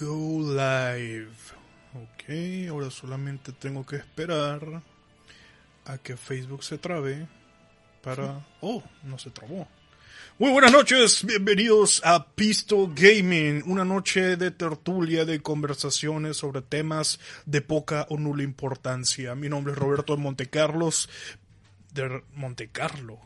go live. Ok, ahora solamente tengo que esperar a que Facebook se trabe para... Oh, no se trabó. Muy buenas noches, bienvenidos a Pisto Gaming, una noche de tertulia de conversaciones sobre temas de poca o nula importancia. Mi nombre es Roberto de Montecarlos, de Montecarlo,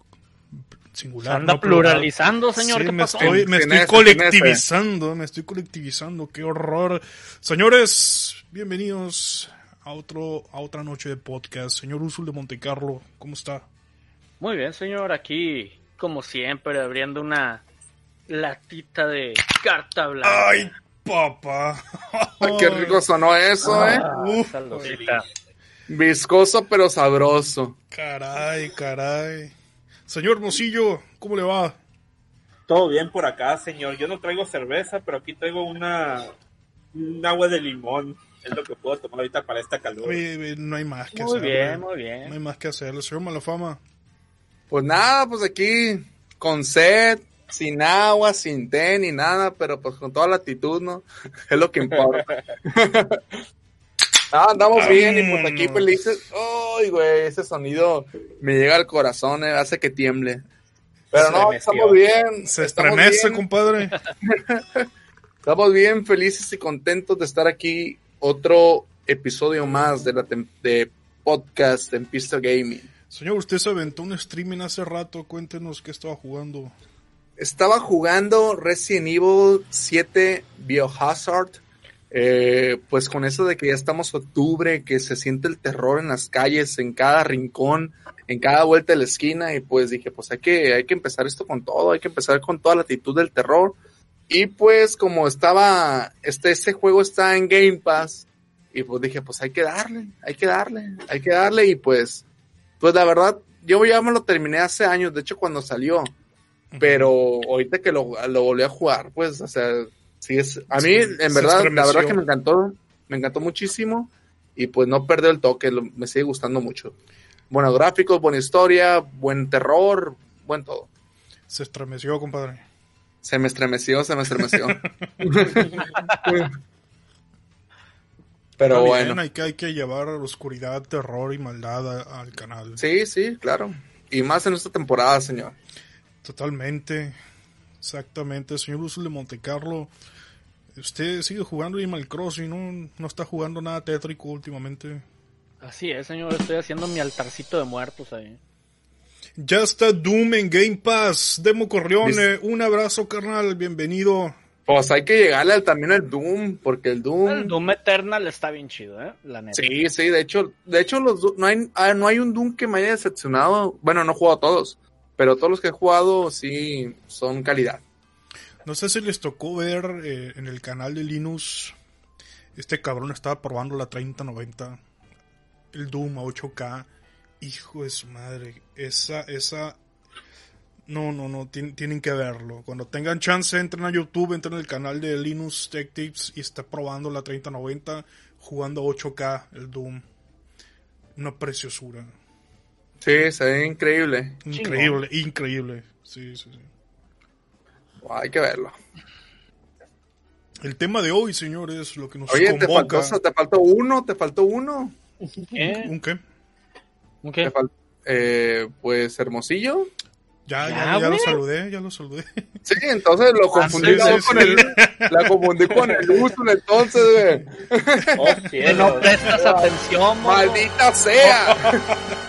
singular. Anda no plural. pluralizando, señor. Sí, ¿Qué me pasó? estoy, me En estoy ese, colectivizando, me estoy colectivizando, qué horror. Señores, bienvenidos a otro, a otra noche de podcast. Señor Usul de Montecarlo, ¿cómo está? Muy bien, señor. Aquí, como siempre, abriendo una latita de carta blanca. Ay, papá. Ay, qué rico sonó eso, ¿eh? Ah, Uf, saludcita. Viscoso pero sabroso. Caray, caray. Señor Mosillo, ¿cómo le va? Todo bien por acá, señor. Yo no traigo cerveza, pero aquí traigo una un agua de limón. Es lo que puedo tomar ahorita para esta calor. Oye, no hay más que Muy hacer. bien, muy No hay bien. más que hacer. Señor Malafama. Pues nada, pues aquí con sed, sin agua, sin té ni nada, pero pues con toda la actitud, ¿no? Es lo que importa. ah, andamos bien y pues aquí Vámonos. felices. Ay, güey, ese sonido me llega al corazón, eh, hace que tiemble. Pero no, estamos bien. Se estremece, compadre. Estamos bien felices y contentos de estar aquí. Otro episodio más de la de podcast en Pista Gaming. Señor, usted se aventó un streaming hace rato. Cuéntenos qué estaba jugando. Estaba jugando Resident Evil 7 Biohazard. Eh, pues con eso de que ya estamos octubre, que se siente el terror en las calles, en cada rincón, en cada vuelta de la esquina, y pues dije, pues hay que, hay que empezar esto con todo, hay que empezar con toda la actitud del terror. Y pues como estaba, este, este juego está en Game Pass, y pues dije, pues hay que darle, hay que darle, hay que darle, y pues, pues la verdad, yo ya me lo terminé hace años, de hecho cuando salió, pero ahorita que lo, lo volví a jugar, pues, o sea, sí es, a mí, Sí, en verdad, la verdad que me encantó, me encantó muchísimo, y pues no perdió el toque, lo- me sigue gustando mucho. Buenos gráficos, buena historia, buen terror, buen todo. Se estremeció, compadre. Se me estremeció, se me estremeció. Pero Está bueno. hay que, hay que llevar oscuridad, terror y maldad a- al canal. Sí, sí, claro. Y más en esta temporada, señor. Totalmente. Exactamente. Señor Usul de Montecarlo, usted sigue jugando Animal Crossing, ¿no? No está jugando nada tétrico últimamente. Así es, señor. Estoy haciendo mi altarcito de muertos ahí. Ya está Doom en Game Pass. Demo Corrione, Listo. un abrazo, carnal. Bienvenido. Pues hay que llegarle también al Doom, porque el Doom... El Doom Eternal está bien chido, ¿eh? La neta. Sí, sí, de hecho, de hecho los Do- no hay ah, no hay un Doom que me haya decepcionado. Bueno, no he jugado a todos, pero todos los que he jugado sí son calidad. No sé si les tocó ver eh, en el canal de Linus. Este cabrón estaba probando la 3090. El Doom a 8K. Hijo de su madre. Esa, esa. No, no, no. tien- tienen que verlo. Cuando tengan chance, entren a YouTube, entren al canal de Linus Tech Tips y está probando la 3090 jugando a 8K el Doom. Una preciosura. Sí, se ve increíble. Increíble, increíble. Sí, sí, sí. Hay que verlo. El tema de hoy, señores, lo que nos Oye, te faltó, te faltó uno, te faltó uno. ¿Qué? ¿Un qué? ¿Un qué? fal- eh, pues Hermosillo. Ya, Ya, ya, ya lo saludé, ya lo saludé. Sí, entonces lo confundí sí, yo sí, con sí. el, la confundí con el uso entonces, güey. Oh, no prestas atención. Maldita sea.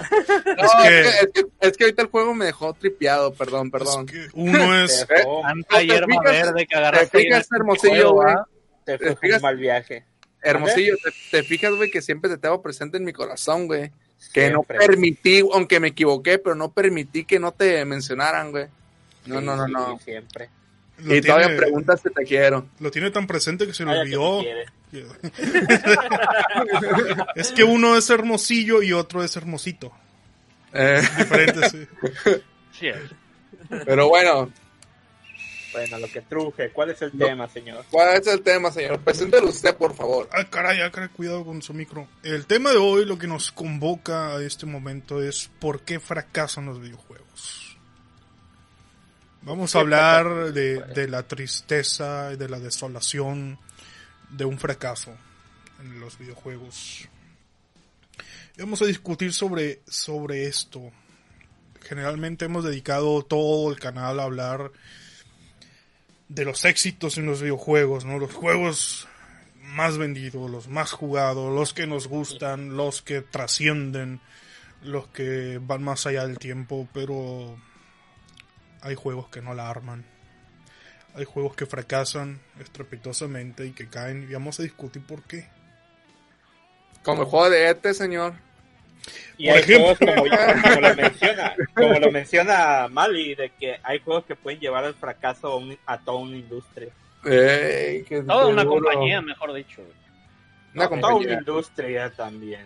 No, Es que- que, es, que, es que ahorita el juego me dejó tripeado, perdón, perdón. Es que uno es. Te Tanta ¿Te hierba fijas- verde que agarraste. te ahí en fijas, el Hermosillo, güey? ¿ah? te ¿Te fijas? un mal viaje. Hermosillo, te, te fijas, güey, que siempre te tengo presente en mi corazón, güey. Que no permití, aunque me equivoqué, pero no permití que no te mencionaran, güey. No, Sí, no, no, no. sí, siempre. Lo Y todavía preguntas si te quiero. lo tiene tan presente que se que olvidó. es que uno es hermosillo y otro es hermosito. Eh, Diferente, sí. Sí, es. pero bueno, Bueno, lo que truje. ¿Cuál es el tema, señor? ¿cuál es el tema, señor? Preséntelo usted, por favor. Ah, caray, caray, cuidado con su micro. El tema de hoy, lo que nos convoca a este momento es ¿por qué fracasan los videojuegos? Vamos a hablar de, de la tristeza, de la desolación, de un fracaso en los videojuegos. Vamos a discutir sobre, sobre esto. Generalmente hemos dedicado todo el canal a hablar de los éxitos en los videojuegos, ¿no? Los juegos más vendidos, los más jugados, los que nos gustan, los que trascienden, los que van más allá del tiempo, pero hay juegos que no la arman. Hay juegos que fracasan estrepitosamente y que caen y vamos a discutir por qué. Como el juego de ET, señor. Y Por hay ejemplo. juegos como, como lo menciona, como lo menciona Mali, de que hay juegos que pueden llevar al fracaso a, un- a toda una industria. Ey, qué Toda una compañía, mejor dicho. Una A toda una industria también.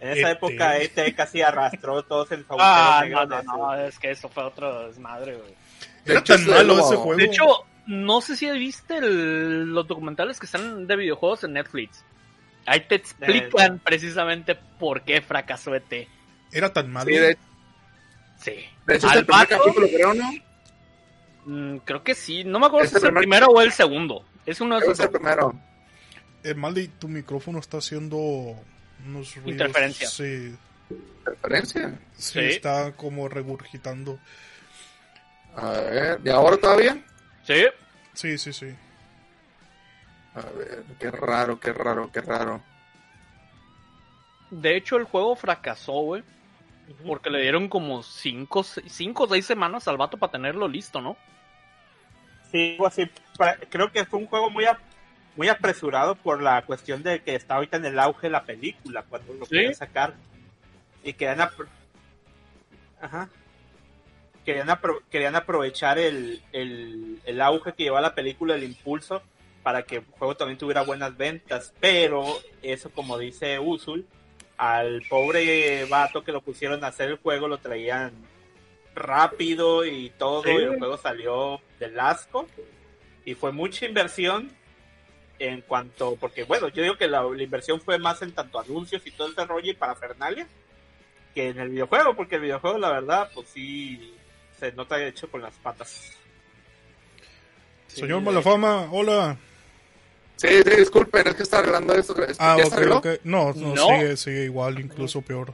En esa ET. época ET casi arrastró todos el Ah, agujeros no, no, no, es que eso fue otro desmadre, güey. De Era hecho, tan es malo como- ese juego. De hecho, no sé si viste el- los documentales que están de videojuegos en Netflix. Ahí te explican precisamente por qué fracasó ET. Era tan malo. Sí, de, Sí. de hecho, es Al el primer vato, capítulo, creo, ¿no? mm, creo que sí. No me acuerdo Es si es el el primer- primero o el segundo. Es uno de esos es el primero. Eh, Maldi, tu micrófono está haciendo unos ruidos. Interferencia. Sí, ¿Referencia? sí, Sí. está como regurgitando. A ver, ¿y ahora todavía? Sí. Sí, sí, sí. A ver, qué raro, qué raro, qué raro. De hecho, el juego fracasó, güey. Porque le dieron como 5 cinco o 6 semanas al vato para tenerlo listo, ¿no? Sí, así. Creo que fue un juego muy, ap- muy apresurado por la cuestión de que está ahorita en el auge la película, cuando lo Sí. querían sacar. Y querían, apro- Ajá. querían, apro- querían aprovechar el, el, el auge que lleva la película, el impulso, para que el juego también tuviera buenas ventas. Pero eso, como dice Usul, al pobre vato que lo pusieron a hacer el juego lo traían rápido y todo, Sí. y el juego salió del asco. Y fue mucha inversión en cuanto, porque bueno, yo digo que la, la inversión fue más en tanto anuncios y todo ese rollo y parafernalia que en el videojuego, porque el videojuego la verdad, pues sí, se nota hecho con las patas. Señor Sí, Malafama, hola. Sí, sí, disculpen, es que está arreglando esto. Ah, ¿Ya ok, arregló? ok. No, no, No. Sigue, sigue igual, incluso peor.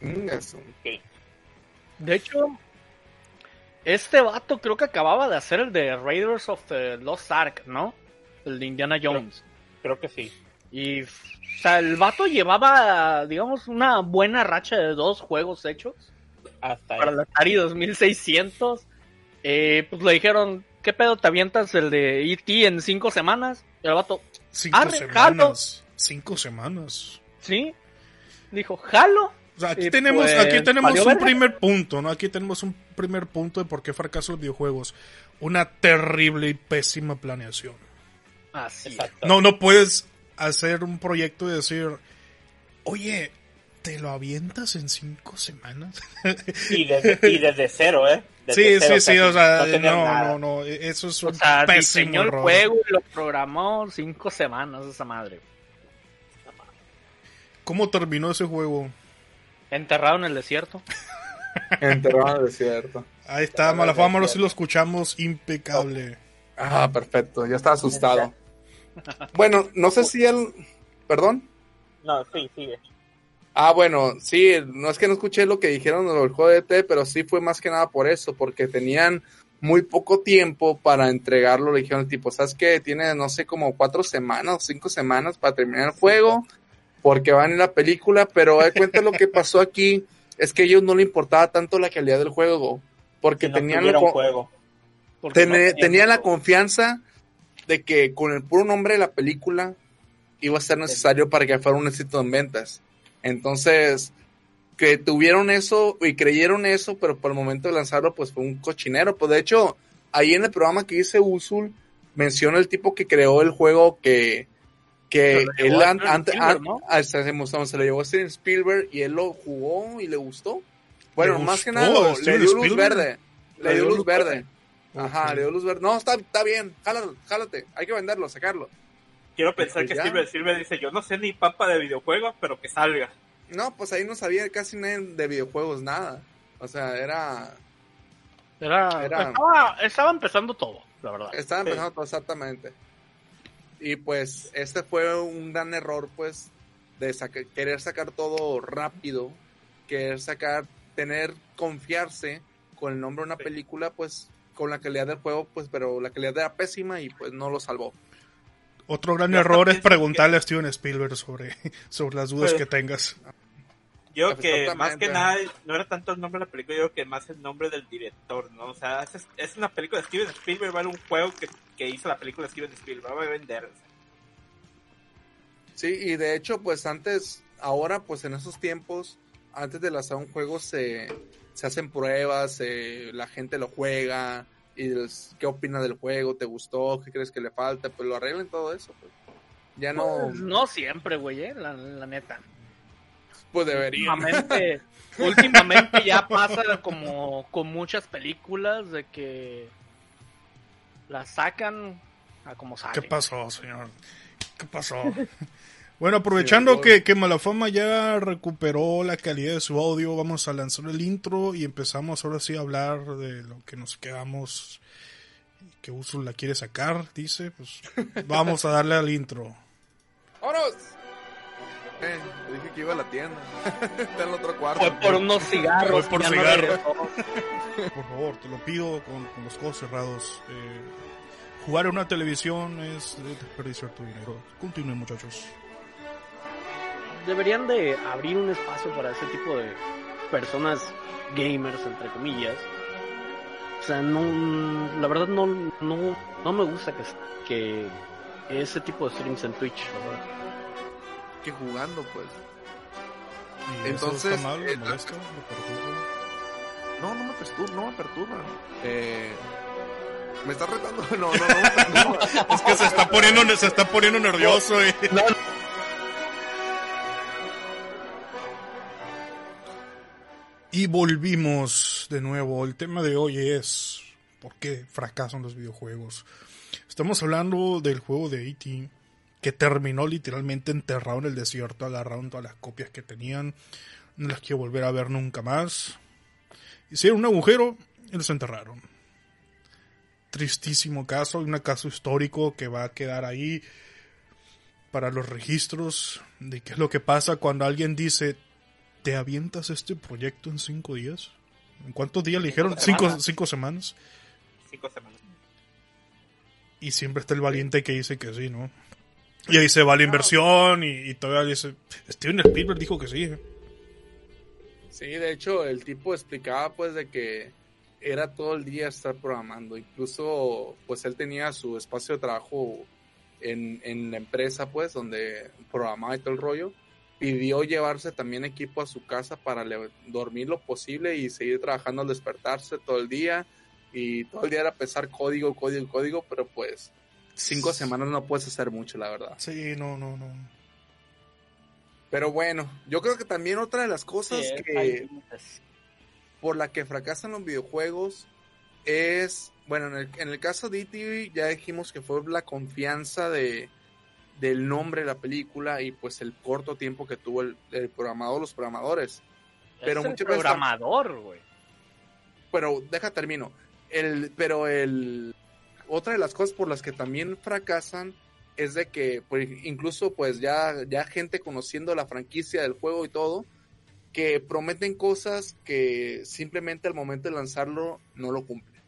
Mm, eso. De hecho, este vato creo que acababa de hacer el de Raiders of the Lost Ark, ¿no? El de Indiana Jones. Creo que sí. Y, o sea, el vato llevaba, digamos, una buena racha de dos juegos hechos Hasta para ahí. la Atari 2600. Eh, pues le dijeron, ¿qué pedo te avientas el de E.T. en cinco semanas? Y el vato, Cinco Arre, semanas. Cinco semanas. sí. Dijo, jalo. O sea, aquí tenemos, pues, aquí tenemos valió un verga. primer punto, ¿no? Aquí tenemos un primer punto de por qué fracasan los videojuegos. Una terrible y pésima planeación. Así. Exacto. No, no puedes hacer un proyecto y decir, oye, ¿te lo avientas en cinco semanas? Y desde, y desde cero, ¿eh? Desde sí, cero sí, sí, o sea, no no, no, no, eso es un O sea, pésimo diseñó el juego y lo programó cinco semanas esa madre. ¿Cómo terminó ese juego? Enterrado en el desierto. Enterrado en el desierto. Ahí está, Malafama, ahora sí lo escuchamos impecable. Ah, perfecto, ya estaba asustado. Bueno, no sé si él... ¿Perdón? No, sí, sigue. Ah, bueno, sí, no es que no escuché lo que dijeron del juego de ET, pero sí fue más que nada por eso, porque tenían muy poco tiempo para entregarlo. Le dijeron, tipo, ¿sabes qué? Tiene, no sé, como cuatro semanas, cinco semanas para terminar el juego, porque van en la película, pero de cuenta lo que pasó aquí es que a ellos no le importaba tanto la calidad del juego, porque no tenían, la, juego. Porque Ten- no tenía tenía la confianza de que con el puro nombre de la película iba a ser necesario para que fuera un éxito en ventas. Entonces, que tuvieron eso y creyeron eso, pero por el momento de lanzarlo, pues fue un cochinero. Pues de hecho, ahí en el programa que hice Usul, menciona el tipo que creó el juego que, que él llevó a an- an- ¿no? hasta se lo llevó a Steven Spielberg y él lo jugó y le gustó. Bueno, ¿Le más que nada, le dio luz verde. Le dio luz verde. Ajá, le dio luz verde. No, está, está bien, jálalo, jálate, hay que venderlo, sacarlo. Quiero pensar Pues que. Silver Silver dice, yo no sé ni papa de videojuegos, pero que salga. No, pues ahí no sabía casi nadie de videojuegos, nada. O sea, era... Era, Era- Estaba, estaba empezando todo. la verdad. Estaba Sí. empezando todo exactamente. Y pues este fue un gran error, pues, de saca- querer sacar todo rápido, querer sacar, tener, confiarse con el nombre de una Sí. película, pues, con la calidad del juego, pues, pero la calidad era pésima y pues no lo salvó. Otro gran Yo error es preguntarle a Steven Spielberg sobre, sobre las dudas Pero- que tengas. Yo creo que más que nada no era tanto el nombre de la película, yo que más el nombre del director, ¿no? O sea, es, es una película de Steven Spielberg, vale un juego que, que hizo la película de Steven Spielberg, va a vender. Sí, y de hecho, pues antes, ahora, pues en esos tiempos, antes de lanzar un juego se, se hacen pruebas, eh, la gente lo juega, y qué opina del juego, te gustó, qué crees que le falta, pues lo arreglan todo eso. Pues. Ya no, Pues, no siempre, güey, eh, la, la neta. pues deberían. Últimamente, últimamente ya pasa como con muchas películas de que las sacan a como sale. ¿Qué pasó, señor? ¿Qué pasó? Bueno, aprovechando Sí, que, que Malafama ya recuperó la calidad de su audio, vamos a lanzar el intro y empezamos ahora sí a hablar de lo que nos quedamos. Que Uso la quiere sacar, dice. Pues vamos a darle al intro. ¡Vámonos! Eh, le dije que iba a la tienda. Está en el otro cuarto. Fue por unos cigarros. Fue por no cigarros. Por favor, te lo pido con, con los ojos cerrados. Eh, jugar en una televisión es desperdiciar tu dinero. Continúen, muchachos. Deberían de abrir un espacio para ese tipo de personas gamers, entre comillas. O sea, no, la verdad no, no, no me gusta que, que ese tipo de streams en Twitch, verdad. Que jugando, pues. ¿Y Entonces, eso está mal? ¿Le eh. No, no me perturba, no me perturba. Eh, ¿Me estás retando? No, no, no me perturba. Es que se está poniendo, se está poniendo nervioso. eh. Y volvimos de nuevo. El tema de hoy es ¿por qué fracasan los videojuegos? Estamos hablando del juego de E.T. que terminó literalmente enterrado en el desierto. Agarraron todas las copias que tenían. No las quiero volver a ver nunca más. Hicieron un agujero y los enterraron tristísimo caso, un caso histórico que va a quedar ahí para los registros de qué es lo que pasa cuando alguien dice, ¿te avientas este proyecto en cinco días? ¿En cuántos días le dijeron? Cinco Cinco, semanas. cinco semanas. Cinco semanas. Y siempre está el valiente que dice que sí, ¿no? Y ahí se va la inversión y, y todavía dice, Steven Spielberg dijo que sí. Sí, de hecho, el tipo explicaba pues de que era todo el día estar programando. Incluso, pues él tenía su espacio de trabajo en, en la empresa, pues, donde programaba y todo el rollo. Pidió llevarse también equipo a su casa para le- dormir lo posible y seguir trabajando al despertarse todo el día. Y todo el día era pesar código, código, código, pero pues cinco semanas no puedes hacer mucho, la verdad. Sí, no, no, no. Pero bueno, yo creo que también otra de las cosas Sí, que... por la que fracasan los videojuegos es, bueno, en el, en el caso de E.T. ya dijimos que fue la confianza de del nombre de la película y pues el corto tiempo que tuvo el, el programador, los programadores. Pero es el muchas veces- programador, güey. Pero deja termino. El, pero el otra de las cosas por las que también fracasan es de que pues, incluso pues ya, ya gente conociendo la franquicia del juego y todo, que prometen cosas que simplemente al momento de lanzarlo no lo cumplen.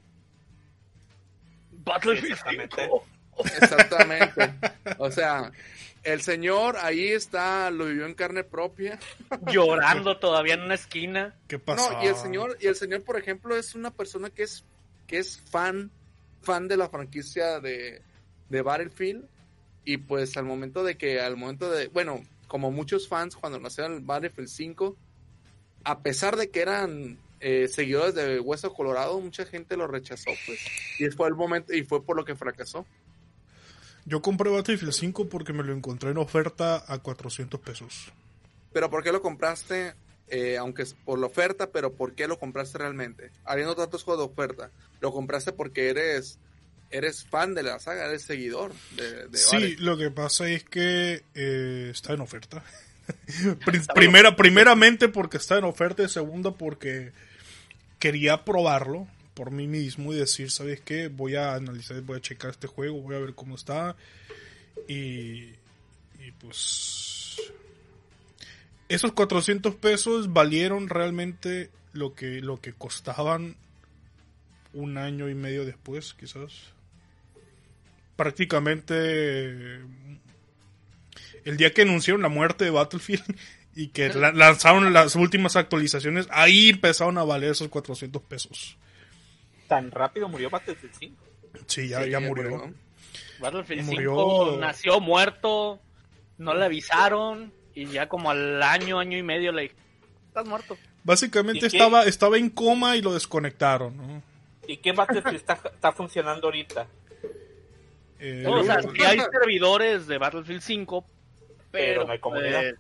Battlefield Exactamente. 5. Exactamente. o sea, el señor ahí está, lo vivió en carne propia. Llorando todavía en una esquina. ¿Qué pasa? No, y el señor, y el señor, por ejemplo, es una persona que es, que es fan, fan de la franquicia de, de Battlefield. Y pues al momento de que, al momento de, bueno, como muchos fans cuando nacieron el Battlefield 5, a pesar de que eran eh, seguidores de Hueso Colorado, mucha gente lo rechazó, pues. Y fue el momento, y fue por lo que fracasó. Yo compré Battlefield 5 porque me lo encontré en oferta a 400 pesos. Pero ¿por qué lo compraste? Eh, aunque es por la oferta, pero ¿por qué lo compraste realmente? Habiendo tantos juegos de oferta, ¿lo compraste porque eres eres fan de la saga, eres seguidor de, de Sí, lo que pasa es que eh, está en oferta. Pri- Primera, primeramente porque está en oferta y segunda porque quería probarlo. Por mí mismo y decir, ¿sabes qué? Voy a analizar, voy a checar este juego, voy a ver cómo está. Y, y pues... Esos 400 pesos valieron realmente lo que, lo que costaban un año y medio después, quizás. Prácticamente el día que anunciaron la muerte de Battlefield y que la- lanzaron las últimas actualizaciones, ahí empezaron a valer esos 400 pesos. Tan rápido murió Battlefield 5. Sí, ya, Sí, ya murió. Battlefield Murió. 5 nació muerto, no le avisaron y ya como al año, año y medio le dije, estás muerto. Básicamente estaba, estaba en coma y lo desconectaron. ¿no? ¿Y qué Battlefield está, está funcionando ahorita? Eh, No, o sea, sí hay servidores de Battlefield 5, pero, Pero no hay comunidad. eh,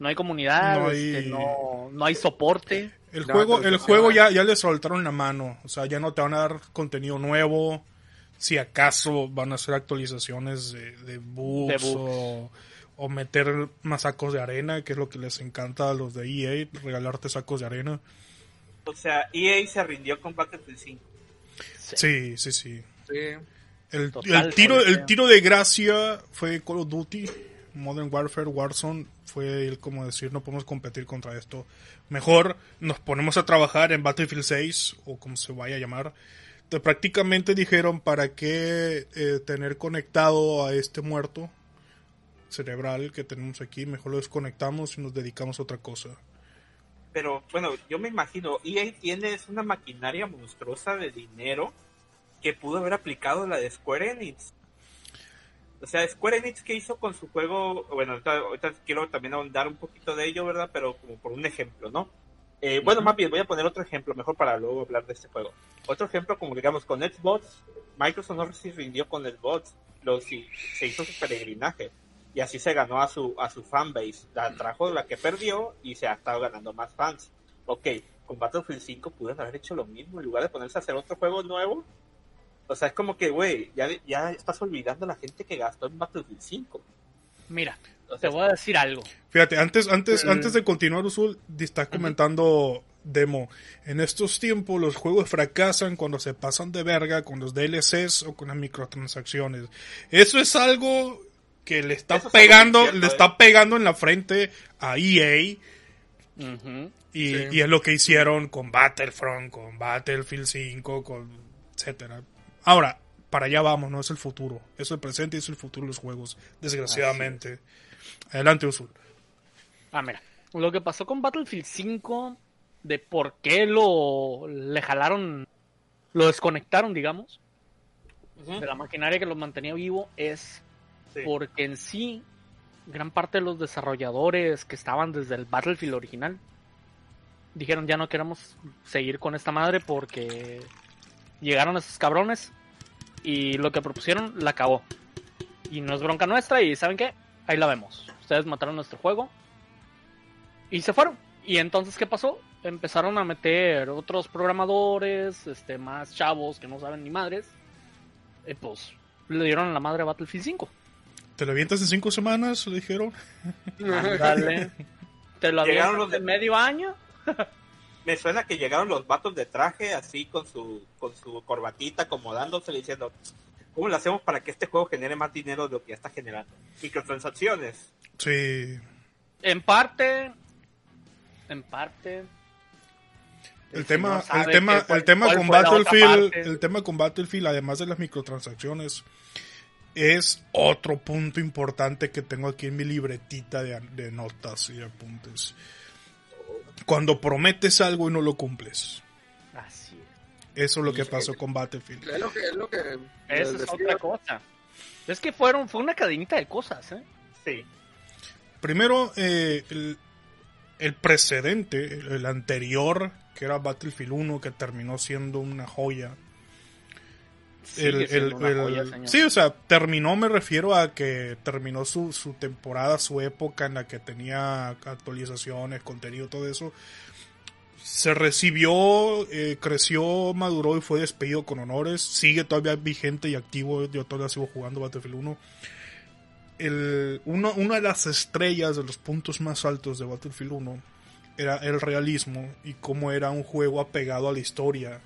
no hay comunidad, No este, hay- no, no hay soporte. el No, juego, el juego ya, ya le soltaron la mano. O sea, ya no te van a dar contenido nuevo. Si acaso van a hacer actualizaciones de, de bugs, De bugs. O, o meter más sacos de arena, que es lo que les encanta a los de EA, regalarte sacos de arena. O sea, EA se rindió con Battlefield 5. Sí, sí, sí. Sí. El, Total, el tiro, el tiro de gracia fue Call of Duty, Modern Warfare, Warzone. Fue el como decir, no podemos competir contra esto. Mejor nos ponemos a trabajar en Battlefield 6, o como se vaya a llamar. Te prácticamente dijeron para qué eh, tener conectado a este muerto cerebral que tenemos aquí. Mejor lo desconectamos y nos dedicamos a otra cosa. Pero bueno, yo me imagino, EA tiene una maquinaria monstruosa de dinero que pudo haber aplicado la de Square Enix. O sea, Square Enix que hizo con su juego, bueno, ahorita, ahorita quiero también ahondar un poquito de ello, ¿verdad? Pero como por un ejemplo, ¿no? Eh, bueno, más bien voy a poner otro ejemplo, mejor para luego hablar de este juego. Otro ejemplo, como digamos con Xbox, Microsoft no se rindió con Xbox, lo, sí, se hizo su peregrinaje y así se ganó a su a su fanbase, la trajo la que perdió y se ha estado ganando más fans. Ok, con Battlefield 5 pudieron haber hecho lo mismo en lugar de ponerse a hacer otro juego nuevo. O sea, es como que, güey, ya, ya estás olvidando a la gente que gastó en Battlefield 5. Mira, O te voy a decir algo. Fíjate, antes, antes, Mm. antes de continuar, Usul, estás comentando Demo. En estos tiempos los juegos fracasan cuando se pasan de verga con los DLCs o con las microtransacciones. Eso es algo que le está Eso pegando, le ¿eh? está pegando en la frente a EA y, Sí. y es lo que hicieron con Battlefront, con Battlefield 5, con etcétera. Ahora, para allá vamos, no es el futuro, es el presente y es el futuro de los juegos, desgraciadamente. Adelante, Usul. Ah, mira. Lo que pasó con Battlefield 5, de por qué lo le jalaron, lo desconectaron, digamos, de la maquinaria que lo mantenía vivo, es sí. porque en sí, gran parte de los desarrolladores que estaban desde el Battlefield original dijeron ya no queremos seguir con esta madre porque llegaron esos cabrones y lo que propusieron la acabó. Y no es bronca nuestra y ¿saben qué? Ahí la vemos. Ustedes mataron nuestro juego y se fueron. Y entonces, ¿qué pasó? Empezaron a meter otros programadores, este, más chavos que no saben ni madres. Y pues le dieron la madre a Battlefield 5. ¿Te lo avientas en cinco semanas? Le dijeron. Dale. Te lo Llegaron avientas los de- en medio año. Me suena que llegaron los vatos de traje así con su con su corbatita acomodándose diciendo, ¿cómo lo hacemos para que este juego genere más dinero de lo que ya está generando? Microtransacciones. Sí. En parte. En parte. El el tema, el tema, cuál- el tema con Battlefield, el tema con Battlefield, además de las microtransacciones, es otro punto importante que tengo aquí en mi libretita de, de notas y apuntes. Cuando prometes algo y no lo cumples. Así es. Eso es lo que pasó con Battlefield. Es lo que, es lo que Esa es otra cosa. Es que fueron, fue una cadenita de cosas, ¿eh? Sí. Primero, eh, el, el precedente, el, el anterior, que era Battlefield 1, que terminó siendo una joya. El- el- joya, sí, o sea, terminó, me refiero a que terminó su, su temporada, su época en la que tenía actualizaciones, contenido, todo eso. Se recibió, eh, creció, maduró y fue despedido con honores. Sigue todavía vigente y activo. Yo todavía sigo jugando Battlefield 1. El, uno- una de las estrellas de los puntos más altos de Battlefield 1 era el realismo y cómo era un juego apegado a la historia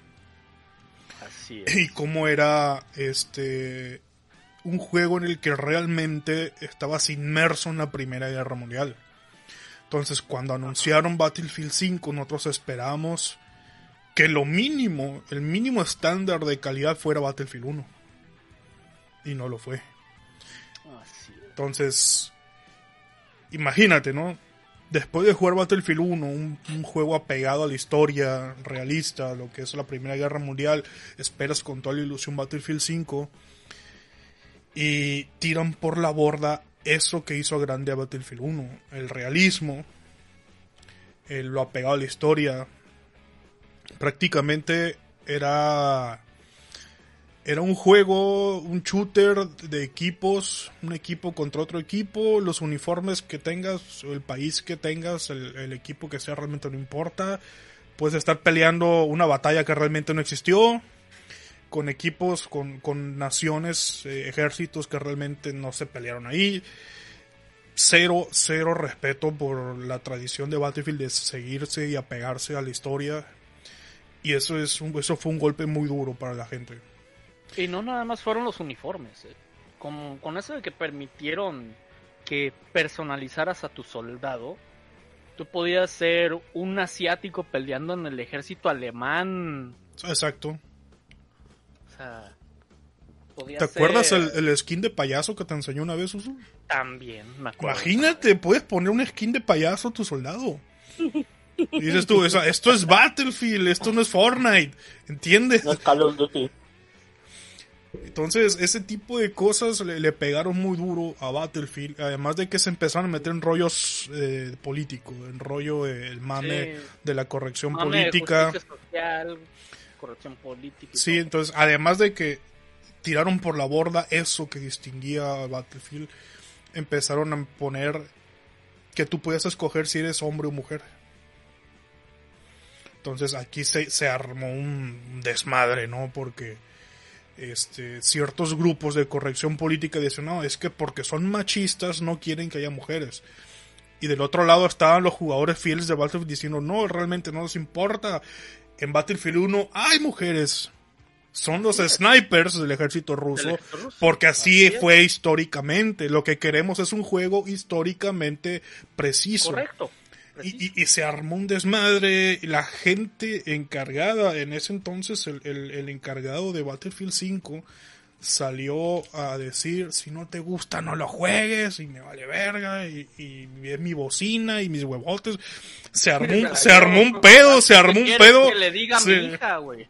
Así es. y cómo era este un juego en el que realmente estabas inmerso en la Primera Guerra Mundial. Entonces, cuando anunciaron Battlefield 5, nosotros esperábamos que lo mínimo, el mínimo estándar de calidad fuera Battlefield 1. Y no lo fue. Entonces, imagínate, ¿no? Después de jugar Battlefield 1, un, juego apegado a la historia realista, lo que es la Primera Guerra Mundial, esperas con toda la ilusión Battlefield 5 y tiran por la borda eso que hizo grande a Battlefield 1, el realismo, el- lo apegado a la historia. Prácticamente era era un juego, un shooter de equipos, un equipo contra otro equipo, los uniformes que tengas, el país que tengas, el, equipo que sea realmente no importa. Puedes estar peleando una batalla que realmente no existió, con equipos, con, con naciones, eh, ejércitos que realmente no se pelearon ahí. Cero, cero respeto por la tradición de Battlefield de seguirse y apegarse a la historia. Y eso, es un- eso fue un golpe muy duro para la gente. Y no nada más fueron los uniformes. eh. Con, con eso de que permitieron que personalizaras a tu soldado, tú podías ser un asiático peleando en el ejército alemán. Exacto. O sea, podía ¿Te acuerdas ser el, el skin de payaso que te enseñó una vez, Usu? También, me acuerdo. Imagínate, puedes poner un skin de payaso a tu soldado. Y dices tú, "Esa- esto es Battlefield, esto no es Fortnite, ¿entiendes? No es Call of Duty. Entonces, ese tipo de cosas le, le pegaron muy duro a Battlefield, además de que se empezaron a meter en rollos eh, políticos, en rollo eh, el mame Sí. de la corrección Mame de política. justicia social, corrección política. Sí, todo. entonces, además de que tiraron por la borda eso que distinguía a Battlefield, empezaron a poner que tú podías escoger si eres hombre o mujer. Entonces aquí se, se armó un desmadre, ¿no? Porque este, ciertos grupos de corrección política dicen, no, es que porque son machistas no quieren que haya mujeres. Y del otro lado estaban los jugadores fieles de Battlefield diciendo, no, realmente no les importa. En Battlefield 1 hay mujeres. Son los snipers del ejército ruso. Del ejército ruso. Porque así Así fue históricamente. Lo que queremos es un juego históricamente preciso. Correcto. Y, y- y se armó un desmadre. y La gente encargada, en ese entonces, el, el- el encargado de Battlefield 5 salió a decir: Si no te gusta, no lo juegues. Y me vale verga. Y, y es mi bocina y mis huevotes. Se armó, se armó un pedo, se armó un ¿Qué pedo. que le diga a mi hija, güey?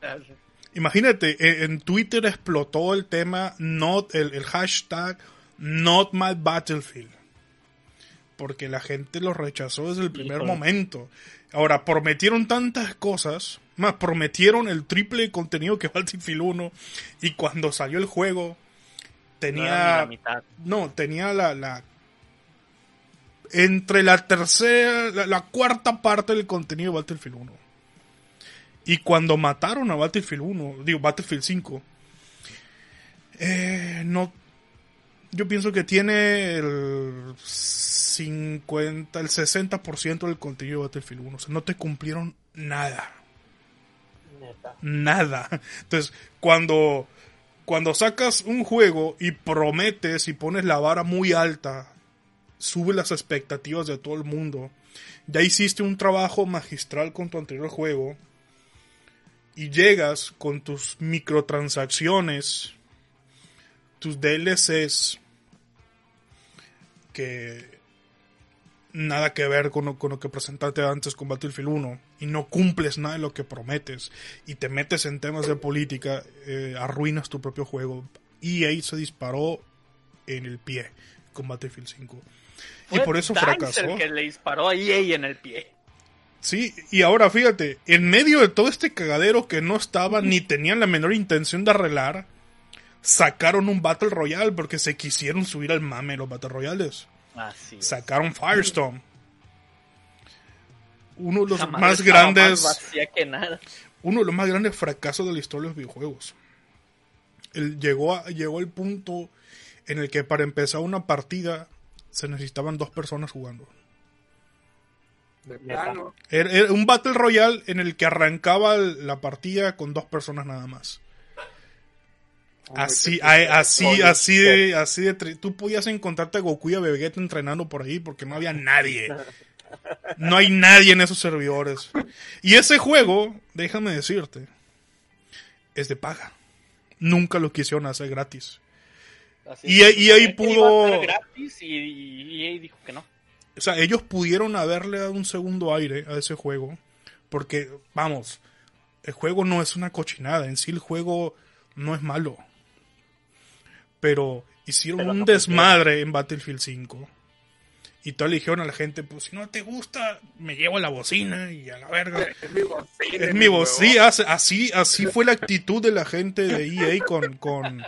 Imagínate, e- en Twitter explotó el tema, not, el, el hashtag Not My Battlefield. Porque la gente lo rechazó desde el primer Híjole. momento. Ahora, prometieron tantas cosas, más prometieron el triple contenido que Battlefield 1. Y cuando salió el juego, No tenía. la mitad. No, tenía la, la. Entre la tercera, la, la cuarta parte del contenido de Battlefield 1. Y cuando mataron a Battlefield 1, digo Battlefield 5, eh, no. Yo pienso que tiene el 50, el 60% del contenido de Battlefield 1. O sea, no te cumplieron nada Neta. nada. Entonces, cuando, cuando sacas un juego y prometes y pones la vara muy alta, sube las expectativas de todo el mundo, ya hiciste un trabajo magistral con tu anterior juego y llegas con tus microtransacciones, tus DLCs, que nada que ver con lo, con lo que presentaste antes con Battlefield 1 y no cumples nada de lo que prometes y te metes en temas de política, eh, arruinas tu propio juego. EA se disparó en el pie con Battlefield 5. Y por eso fracasó. el que le disparó a EA en el pie. Sí, y ahora fíjate, en medio de todo este cagadero que no estaba ni tenían la menor intención de arreglar, sacaron un Battle Royale porque se quisieron subir al mame los Battle Royales. Así. Sacaron Firestorm. Uno de los más grandes, Más vacía que nada. uno de los más grandes fracasos de la historia de los videojuegos. Él llegó, a- llegó al punto en el que para empezar una partida se necesitaban dos personas jugando. De. Era, era un Battle Royale en el que arrancaba la partida con dos personas nada más. Así, así, así de, así de, tri- tú podías encontrarte a Goku y a Vegeta entrenando por ahí porque no había nadie. No hay nadie en esos servidores. Y ese juego, déjame decirte, es de paga. Nunca lo quisieron hacer gratis. Así Y- es. y ahí pudo- gratis y, y dijo que no. O sea, ellos pudieron haberle dado un segundo aire a ese juego. Porque, vamos, el juego no es una cochinada. En sí el juego no es malo. Pero hicieron Pero un no desmadre en Battlefield 5. Y todos le dijeron a la gente, pues si no te gusta, me llevo la bocina y a la verga. Es mi bocina, Es mi hace- así, así fue la actitud de la gente de EA con, con,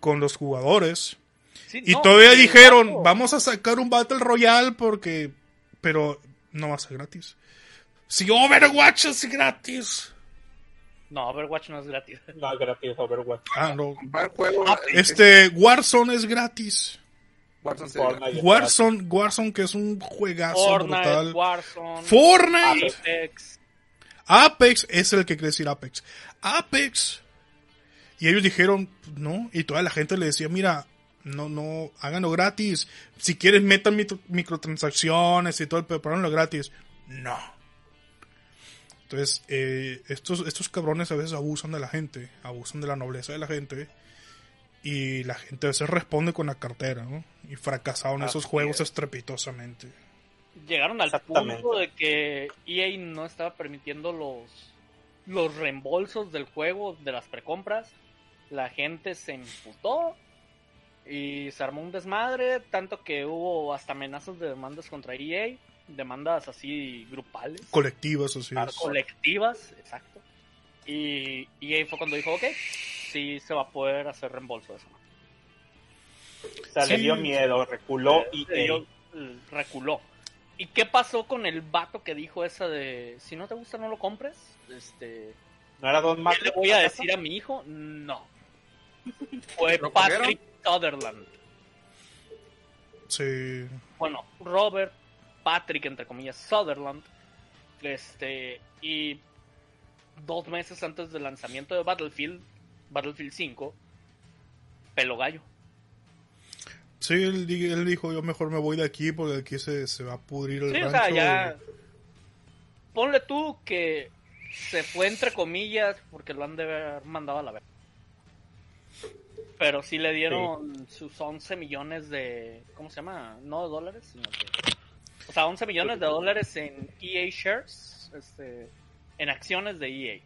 con los jugadores. Sí, Y no, todavía dijeron, vamos a sacar un Battle Royale porque... Pero no va a ser gratis. Si Overwatch es gratis. No, Overwatch no es gratis. No, gratis Overwatch. Ah, no. Va el juego. Ah, Este, Warzone es gratis. Warzone Fortnite es Warzone, Warzone que es un juegazo Fortnite, brutal. Warzone, Fortnite. Apex. Apex es el que quiere decir Apex. Apex. Y ellos dijeron, no. Y toda la gente le decía, mira, no, no, háganlo gratis. Si quieres, metan micro- microtransacciones y todo el pero háganlo gratis. No. Entonces, eh, estos, estos cabrones a veces abusan de la gente, abusan de la nobleza de la gente. Y la gente a veces responde con la cartera, ¿no? Y fracasaron esos juegos es. estrepitosamente. Llegaron al punto de que EA no estaba permitiendo los, los reembolsos del juego de las precompras. La gente se imputó y se armó un desmadre, tanto que hubo hasta amenazas de demandas contra EA, demandas así grupales, Colectivas, así es. colectivas, exacto. Y EA fue cuando dijo, ok, sí se va a poder hacer reembolso de eso. O sea, le dio miedo, reculó y dio- eh, reculó. ¿Y qué pasó con el vato que dijo esa de si no te gusta no lo compres? Este, no era Don ¿qué Mac. le voy a decir a mi hijo? No. Fue ¿Lo Patrick Sutherland. Sí. Bueno, Robert Patrick entre comillas Sutherland. Este, y dos meses antes del lanzamiento de Battlefield, Battlefield 5, pelo gallo. Sí, él, di- él dijo, yo mejor me voy de aquí porque aquí se, se va a pudrir el Sí, o rancho. sea, ya. Ponle tú que se fue entre comillas porque lo han de haber mandado a la verga. Pero sí le dieron sus 11 millones de. ¿Cómo se llama? No de dólares, sino que. O sea, 11 millones de dólares en EA Shares. Este, en acciones de EA.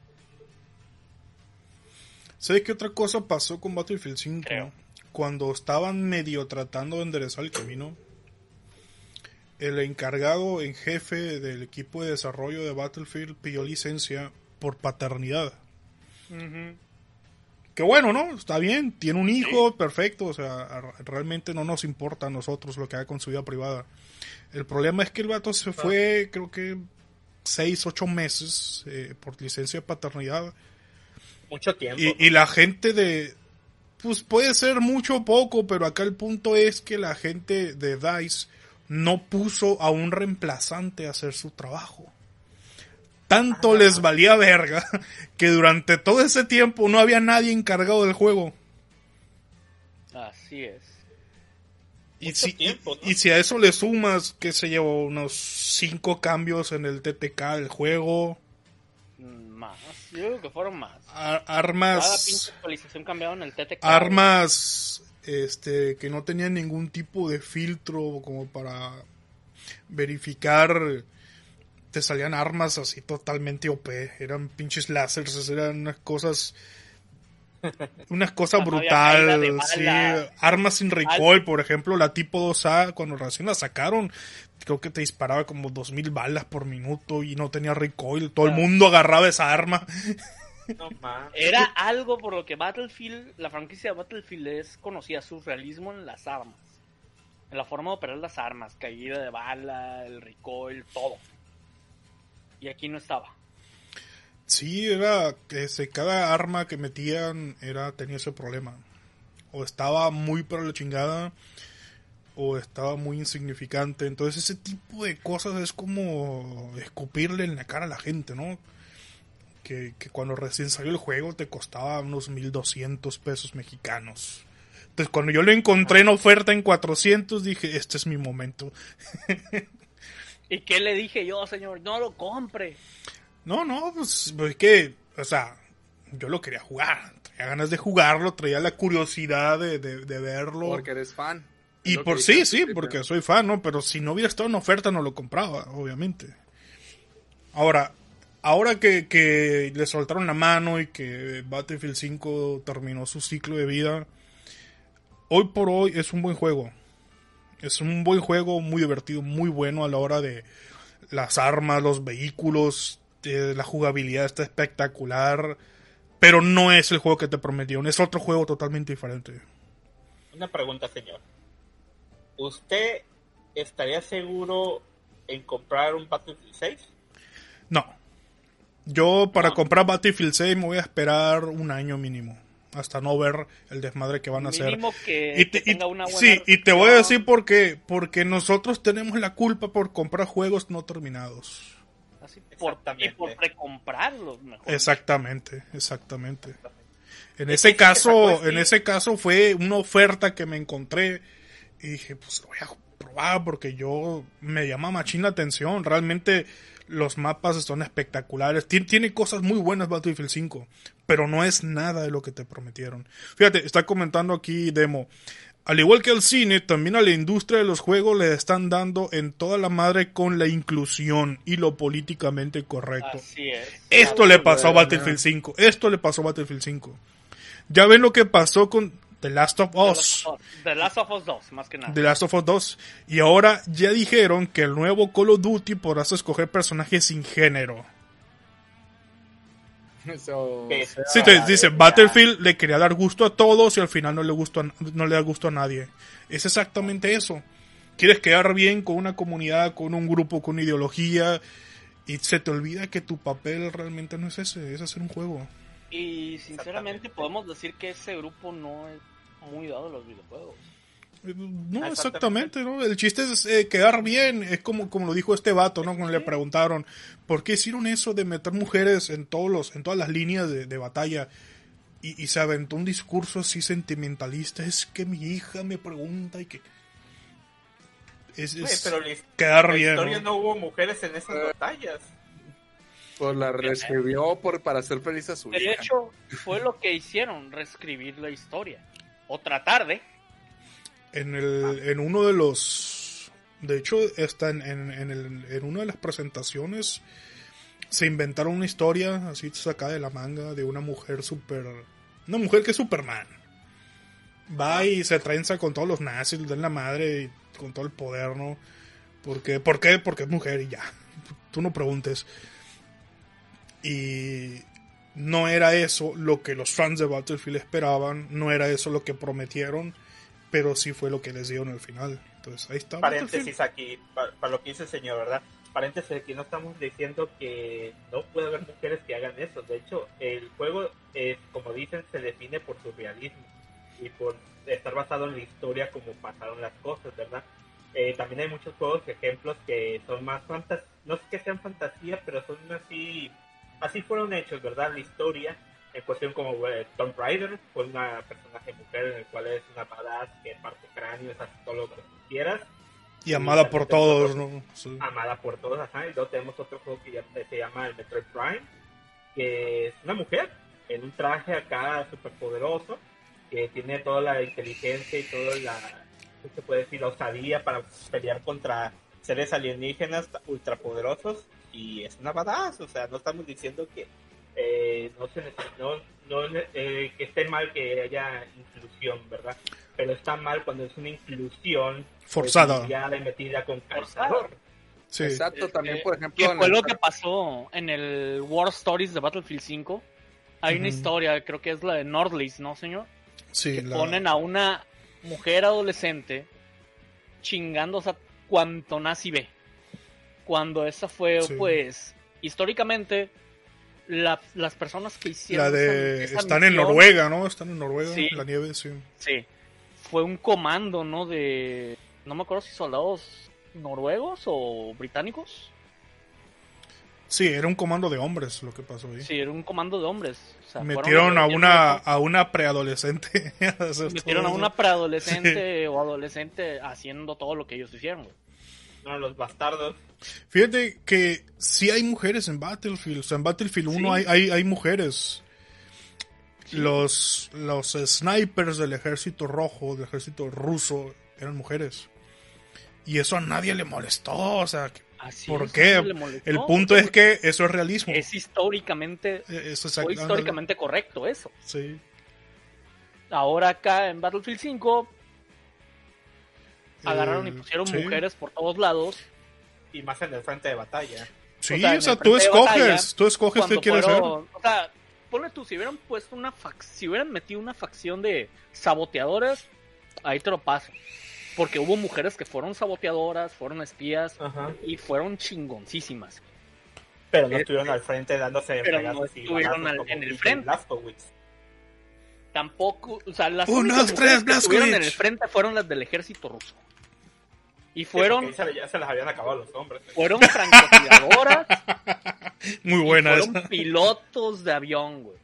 ¿Sabes qué otra cosa pasó con Battlefield 5? Creo. Cuando estaban medio tratando de enderezar el camino, el encargado en jefe del equipo de desarrollo de Battlefield pidió licencia por paternidad. Que bueno, ¿no? Está bien, tiene un hijo, perfecto, o sea, realmente no nos importa a nosotros lo que haga con su vida privada. El problema es que el vato se fue, creo que, seis, ocho meses eh, por licencia de paternidad. Mucho tiempo. Y, y la gente de... Pues puede ser mucho o poco, pero acá el punto es que la gente de DICE no puso a un reemplazante a hacer su trabajo. Tanto les valía verga que durante todo ese tiempo no había nadie encargado del juego. Así es. Y si, tiempo, ¿no? y si a eso le sumas, que se llevó unos cinco cambios en el TTK del juego, Mm, Más. Yo creo que fueron más. a- Cada armas... pinche actualización cambiaron el TTK. armas este que no tenían ningún tipo de filtro como para verificar te salían armas así totalmente OP eran pinches láseres eran unas cosas unas cosas No sí, armas sin recoil por ejemplo la tipo 2A cuando recién la sacaron creo que te disparaba como 2000 balas por minuto y no tenía recoil todo el Ah. mundo agarraba esa arma No. Era algo por lo que Battlefield, la franquicia de Battlefield es conocida, su realismo en las armas. En la forma de operar las armas, caída de bala, el recoil, todo. Y aquí no estaba. Sí, era que cada arma que metían era tenía ese problema. O estaba muy para la chingada o estaba muy insignificante. Entonces ese tipo de cosas es como escupirle en la cara a la gente, ¿no? que, que cuando recién salió el juego te costaba unos 1200 pesos mexicanos. Entonces cuando yo lo encontré en oferta en 400 dije, este es mi momento. ¿Y qué le dije yo, señor? No lo compre. No, no, pues, pues que, o sea, yo lo quería jugar, traía ganas de jugarlo, traía la curiosidad de, de, de verlo. Porque eres fan. Y por sí, sí, porque soy fan, ¿no? Pero si no hubiera estado en oferta no lo compraba, obviamente. Ahora, ahora que, que le soltaron la mano y que Battlefield 5 terminó su ciclo de vida, hoy por hoy es un buen juego. Es un buen juego, muy divertido, muy bueno a la hora de las armas, los vehículos, eh, la jugabilidad está espectacular, pero no es el juego que te prometieron, es otro juego totalmente diferente. Una pregunta, señor. ¿Usted estaría seguro en comprar un Battlefield 6? No. Yo para No. comprar Battlefield 6 me voy a esperar un año mínimo. Hasta no ver el desmadre que van a hacer. Que, Y te, que y- tenga una buena sí, y te voy a decir por qué. Porque nosotros tenemos la culpa por comprar juegos no terminados. Así, por, y por precomprarlos mejor. Exactamente, exactamente. En Es ese caso, sí. en ese caso fue una oferta que me encontré y dije, pues lo voy a probar porque yo me llama machín la atención. Realmente los mapas son espectaculares. Tien- Tiene cosas muy buenas Battlefield 5, pero no es nada de lo que te prometieron. Fíjate, está comentando aquí Demo. Al igual que al cine, también a la industria de los juegos le están dando en toda la madre con la inclusión y lo políticamente correcto. Así es. Esto le pasó a. Battlefield 5. Esto le pasó a Battlefield 5. Ya ven lo que pasó con The Last of Us. The Last of Us 2, más que nada. The Last of Us 2. Y ahora ya dijeron que el nuevo Call of Duty podrás escoger personajes sin género. So, Sí, te dice. Battlefield le quería dar gusto a todos y al final no le, gustó a- no le da gusto a nadie. Es exactamente eso. Quieres quedar bien con una comunidad, con un grupo, con una ideología y se te olvida que tu papel realmente no es ese, es hacer un juego. Y sinceramente podemos decir que ese grupo no es muy dado a los videojuegos. Eh, No, Exactamente. ¿no? El chiste es eh, quedar bien, es como, como lo dijo este vato, ¿no? Cuando le preguntaron, ¿por qué hicieron eso de meter mujeres en todos los, en todas las líneas de, de batalla? Y, y se aventó un discurso así sentimentalista, es que mi hija me pregunta y que... Es, pero la, quedar la bien, historia ¿no? no hubo mujeres en esas batallas. Pues la reescribió por, para hacer feliz a su De hija. hecho, fue lo que hicieron, reescribir la historia. O tratar de. En, el, en uno de los... De hecho, está en, en, en, el, en una de las presentaciones se inventaron una historia así sacada de la manga de una mujer super... Una mujer que es Superman. Va y se trenza con todos los nazis, le dan la madre y con todo el poder, ¿no? Porque, ¿Por qué? Porque es mujer y ya. Tú no preguntes. Y no era eso lo que los fans de Battlefield esperaban, no era eso lo que prometieron, pero sí fue lo que les dieron al final. Entonces ahí está. Paréntesis aquí, pa- para, lo que dice el señor, ¿verdad? Paréntesis aquí, no estamos diciendo que no puede haber mujeres que hagan eso. De hecho, el juego, es, como dicen, se define por su realismo y por estar basado en la historia como pasaron las cosas, ¿verdad? Eh, también hay muchos juegos, ejemplos que son más fantas, no es que sean fantasía, pero son así, así fueron hechos, ¿verdad? La historia, en cuestión como eh, Tomb Raider, fue una personaje mujer en el cual es una badass que parte cráneos, hace todo lo que quieras, Y amada por todos, ¿no? Sí. amada por todos, ajá, y luego tenemos otro juego que ya se llama el Metroid Prime, que es una mujer en un traje acá súper poderoso, que tiene toda la inteligencia y toda la, ¿qué se puede decir? La osadía para pelear contra seres alienígenas ultrapoderosos, y es una badass, o sea, no estamos diciendo que eh, no se no, no, eh, que esté mal que haya inclusión, ¿verdad? Pero está mal cuando es una inclusión Forzada. ya metida con calzador. Sí. Exacto, también, Este, por ejemplo, Que en fue el- lo que pasó en el War Stories de Battlefield 5. Hay una Ujú. historia, creo que es la de Nordlis, ¿no, señor? Sí, que la- ponen a una mujer adolescente chingándose a cuanto nazi ve. Cuando esa fue, Sí. pues, históricamente, la- las personas que hicieron la de... esa- esa Están en Noruega, ¿no? Están en Noruega, Sí. la nieve, sí. Sí, fue un comando, ¿no? De, no me acuerdo si soldados noruegos o británicos. Sí, era un comando de hombres lo que pasó ahí. Sí, era un comando de hombres. O sea, fueron metieron a una, a una preadolescente. Metieron a una preadolescente o adolescente haciendo todo lo que ellos hicieron, güey. No, los bastardos. Fíjate que sí hay mujeres en Battlefield. O sea, en Battlefield 1 hay, hay, hay mujeres. Los, los snipers del ejército rojo, del ejército ruso, eran mujeres. Y eso a nadie le molestó. O sea, Así ¿por es, qué? molestó, El punto es que eso es realismo. es históricamente, Eso es históricamente correcto eso. Sí. Ahora acá en Battlefield 5 agarraron y Eh, pusieron sí. mujeres por todos lados. Y más en el frente de batalla. Sí, O sea, o tú escoges, tú escoges qué Cuando quieres hacer. o sea, ponle tú, si hubieran puesto una fac si hubieran metido una facción de saboteadoras, ahí te lo paso. Porque hubo mujeres que fueron saboteadoras, fueron espías Ajá. y fueron chingoncísimas. Pero no Eh, estuvieron al frente dándose pero no y estuvieron al- en el frente. Tampoco, o sea, las Uno, únicas dos, mujeres tres, que estuvieron en el frente fueron las del ejército ruso. Y fueron, ya se les habían acabado los hombres. fueron francotiradoras, Muy buena fueron esa. pilotos de avión, güey.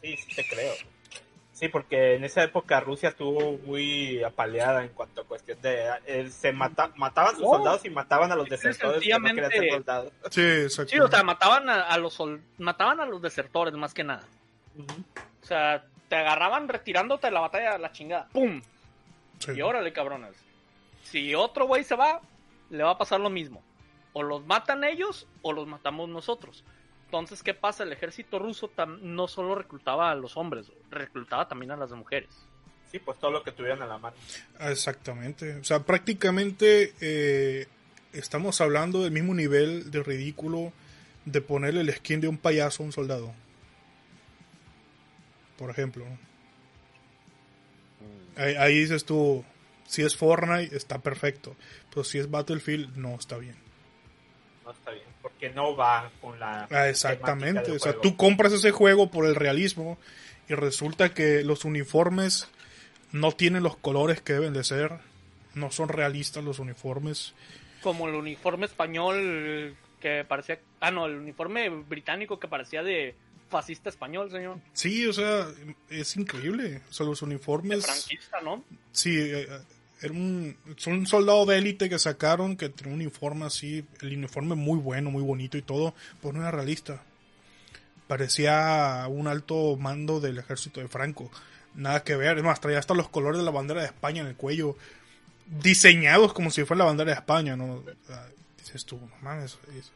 Sí, sí te creo. Sí, porque en esa época Rusia estuvo muy apaleada en cuanto a cuestión de... eh, se mata, mataban a sus soldados y mataban a los desertores que no querían ser soldados. Sí, exacto. Sí, o sea, mataban a, a los sol- mataban a los desertores más que nada. O sea, te agarraban retirándote de la batalla a la chingada. ¡Pum! Sí. Y órale, cabrones. Si otro güey se va, le va a pasar lo mismo. O los matan ellos o los matamos nosotros. Entonces, ¿qué pasa? El ejército ruso tam- no solo reclutaba a los hombres, reclutaba también a las mujeres. Sí, pues todo lo que tuvieran a la mano. Exactamente. O sea, prácticamente eh, estamos hablando del mismo nivel de ridículo de ponerle el skin de un payaso a un soldado. Por ejemplo. ¿no? Ahí, ahí dices tú, si es Fortnite está perfecto, pero si es Battlefield no está bien. No está bien, porque no va con la... Ah, exactamente. del O sea, juego. tú compras ese juego por el realismo y resulta que los uniformes no tienen los colores que deben de ser. No son realistas los uniformes. Como el uniforme español que parecía... Ah, no, el uniforme británico que parecía de fascista español, señor. Sí, o sea, es increíble. O sea, los De uniformes. franquista, ¿no? Sí, eh, era un, un soldado de élite que sacaron que tenía un uniforme así, el uniforme muy bueno, muy bonito y todo, pues no era realista. Parecía un alto mando del ejército de Franco. Nada que ver, es más, traía hasta los colores de la bandera de España en el cuello, diseñados como si fuera la bandera de España, ¿no? Dices tú, no mames, es-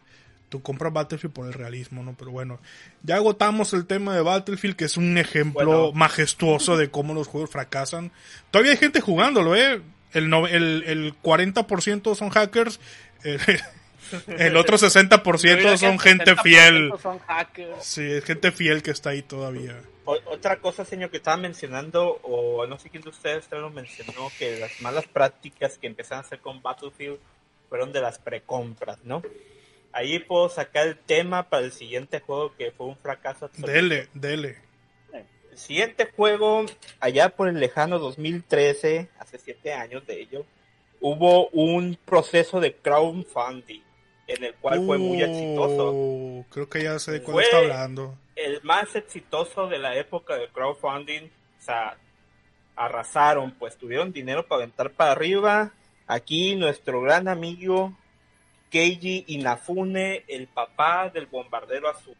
tú compras Battlefield por el realismo, ¿no? Pero bueno, ya agotamos el tema de Battlefield, que es un ejemplo Bueno. majestuoso de cómo los juegos fracasan. Todavía hay gente jugándolo, ¿eh? El, no- el, el 40% son hackers, el, el otro 60% son gente fiel. Son hackers. Sí, es gente fiel que está ahí todavía. O- otra cosa, señor, que estaban mencionando, o no sé quién de ustedes usted lo mencionó, que las malas prácticas que empezaron a hacer con Battlefield fueron de las precompras, ¿no? Ahí puedo sacar el tema para el siguiente juego que fue un fracaso absoluto. Dele, dele. El siguiente juego, allá por el lejano 2013, hace siete años de ello, hubo un proceso de crowdfunding en el cual fue muy exitoso. Oh, Creo que ya sé de cuál Fue- está hablando. el más exitoso de la época del crowdfunding. O sea, arrasaron, pues tuvieron dinero para aventar para arriba. Aquí nuestro gran amigo Keiji Inafune, el papá del bombardero azul,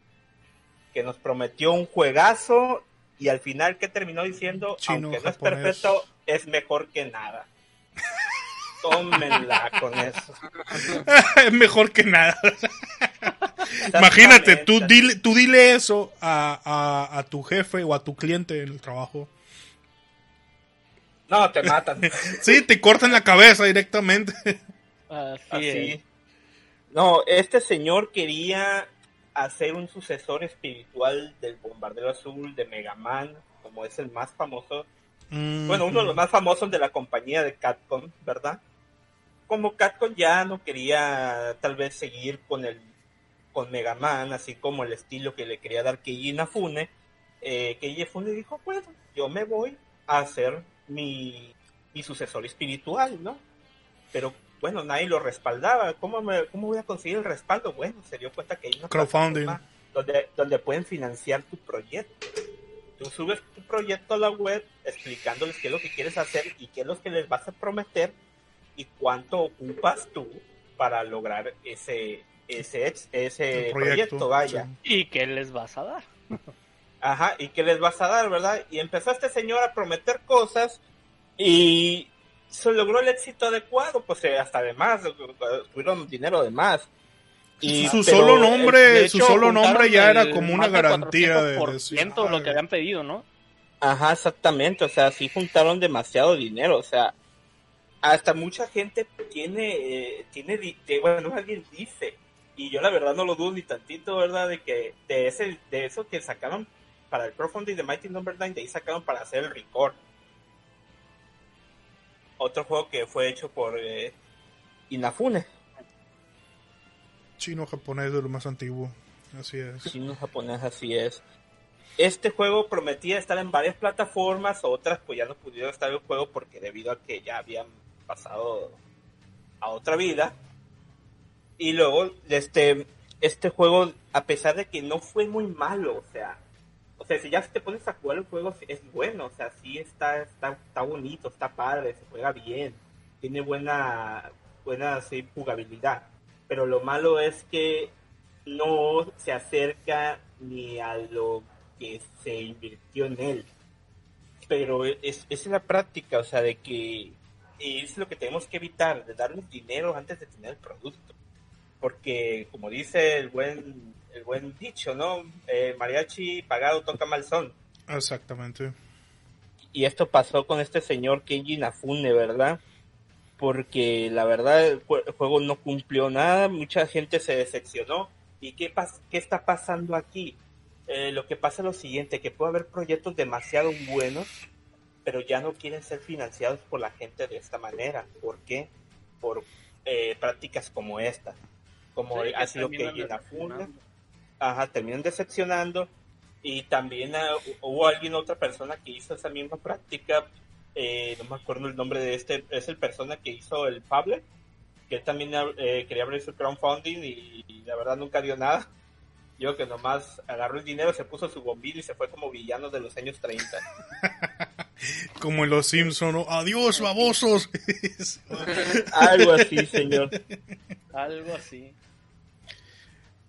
que nos prometió un juegazo y al final que terminó diciendo, Chino, aunque no es perfecto, es mejor que nada. Tómenla con eso. es mejor que nada. Imagínate, tú dile, tú dile eso a, a, a tu jefe o a tu cliente en el trabajo. No, te matan. Sí, te cortan la cabeza directamente. Así, Así. es. No, este señor quería hacer un sucesor espiritual del Bombardero Azul de Mega Man, como es el más famoso. Bueno, uno de los más famosos de la compañía de Capcom, ¿verdad? Como Capcom ya no quería tal vez seguir con el con Mega Man, así como el estilo que le quería dar Keiji Inafune, eh, Keiji Inafune dijo, bueno, yo me voy a hacer mi, mi sucesor espiritual, ¿no? Pero bueno, nadie lo respaldaba. ¿Cómo, me, ¿Cómo voy a conseguir el respaldo? Bueno, se dio cuenta que hay una Crowdfunding. donde, donde pueden financiar tu proyecto. Tú subes tu proyecto a la web explicándoles qué es lo que quieres hacer y qué es lo que les vas a prometer y cuánto ocupas tú para lograr ese ese ese El proyecto, vaya. sí. ¿Y qué les vas a dar? Ajá, y qué les vas a dar, ¿verdad? Y empezó este señor a prometer cosas y se logró el éxito adecuado, pues eh, hasta de más, eh, tuvieron dinero de más. Y, su pero, solo eh, nombre, su solo nombre ya era como una garantía de, 400% decir, lo "Ah, que habían pedido, ¿no? Ajá, exactamente, o sea, sí juntaron demasiado dinero, o sea, hasta mucha gente tiene, eh, tiene, de- bueno, alguien dice, y yo la verdad no lo dudo ni tantito, ¿verdad? De que de ese, de eso que sacaron para el crowdfunding de Mighty Number 9, de ahí sacaron para hacer el record. Otro juego que fue hecho por eh, Inafune, chino japonés de lo más antiguo. Así es. chino japonés, así es. Este juego prometía estar en varias plataformas, otras pues ya no pudieron estar en el juego porque debido a que ya habían pasado a otra vida. Y luego este este juego a pesar de que no fue muy malo, o sea, sea, si ya te pones a jugar el juego es bueno, o sea, sí está está está bonito, está padre, se juega bien, tiene buena buena jugabilidad, pero lo malo es que no se acerca ni a lo que se invirtió en él. Pero es, es la práctica, o sea, de que es lo que tenemos que evitar, de darles dinero antes de tener el producto. Porque, como dice el buen, el buen dicho, ¿no? Eh, mariachi pagado toca mal son. Exactamente. Y esto pasó con este señor Kenji Nafune, ¿verdad? Porque la verdad el, jue- el juego no cumplió nada, mucha gente se decepcionó. ¿Y qué, pas- qué está pasando aquí? Eh, lo que pasa es lo siguiente, que puede haber proyectos demasiado buenos, pero ya no quieren ser financiados por la gente de esta manera. ¿Por qué? Por eh, prácticas como esta. Como Sí, ha sido Kenji Nafune. Ajá, terminan decepcionando y también ah, hubo alguien, otra persona que hizo esa misma práctica, eh, no me acuerdo el nombre de este, es el persona que hizo el Fable, que él también eh, quería abrir su crowdfunding y, y la verdad nunca dio nada. Yo que nomás agarró el dinero, se puso su bombino y se fue como villano de los años 30. Como en los Simpsons, ¿no? Adiós, babosos. Algo así, señor. Algo así.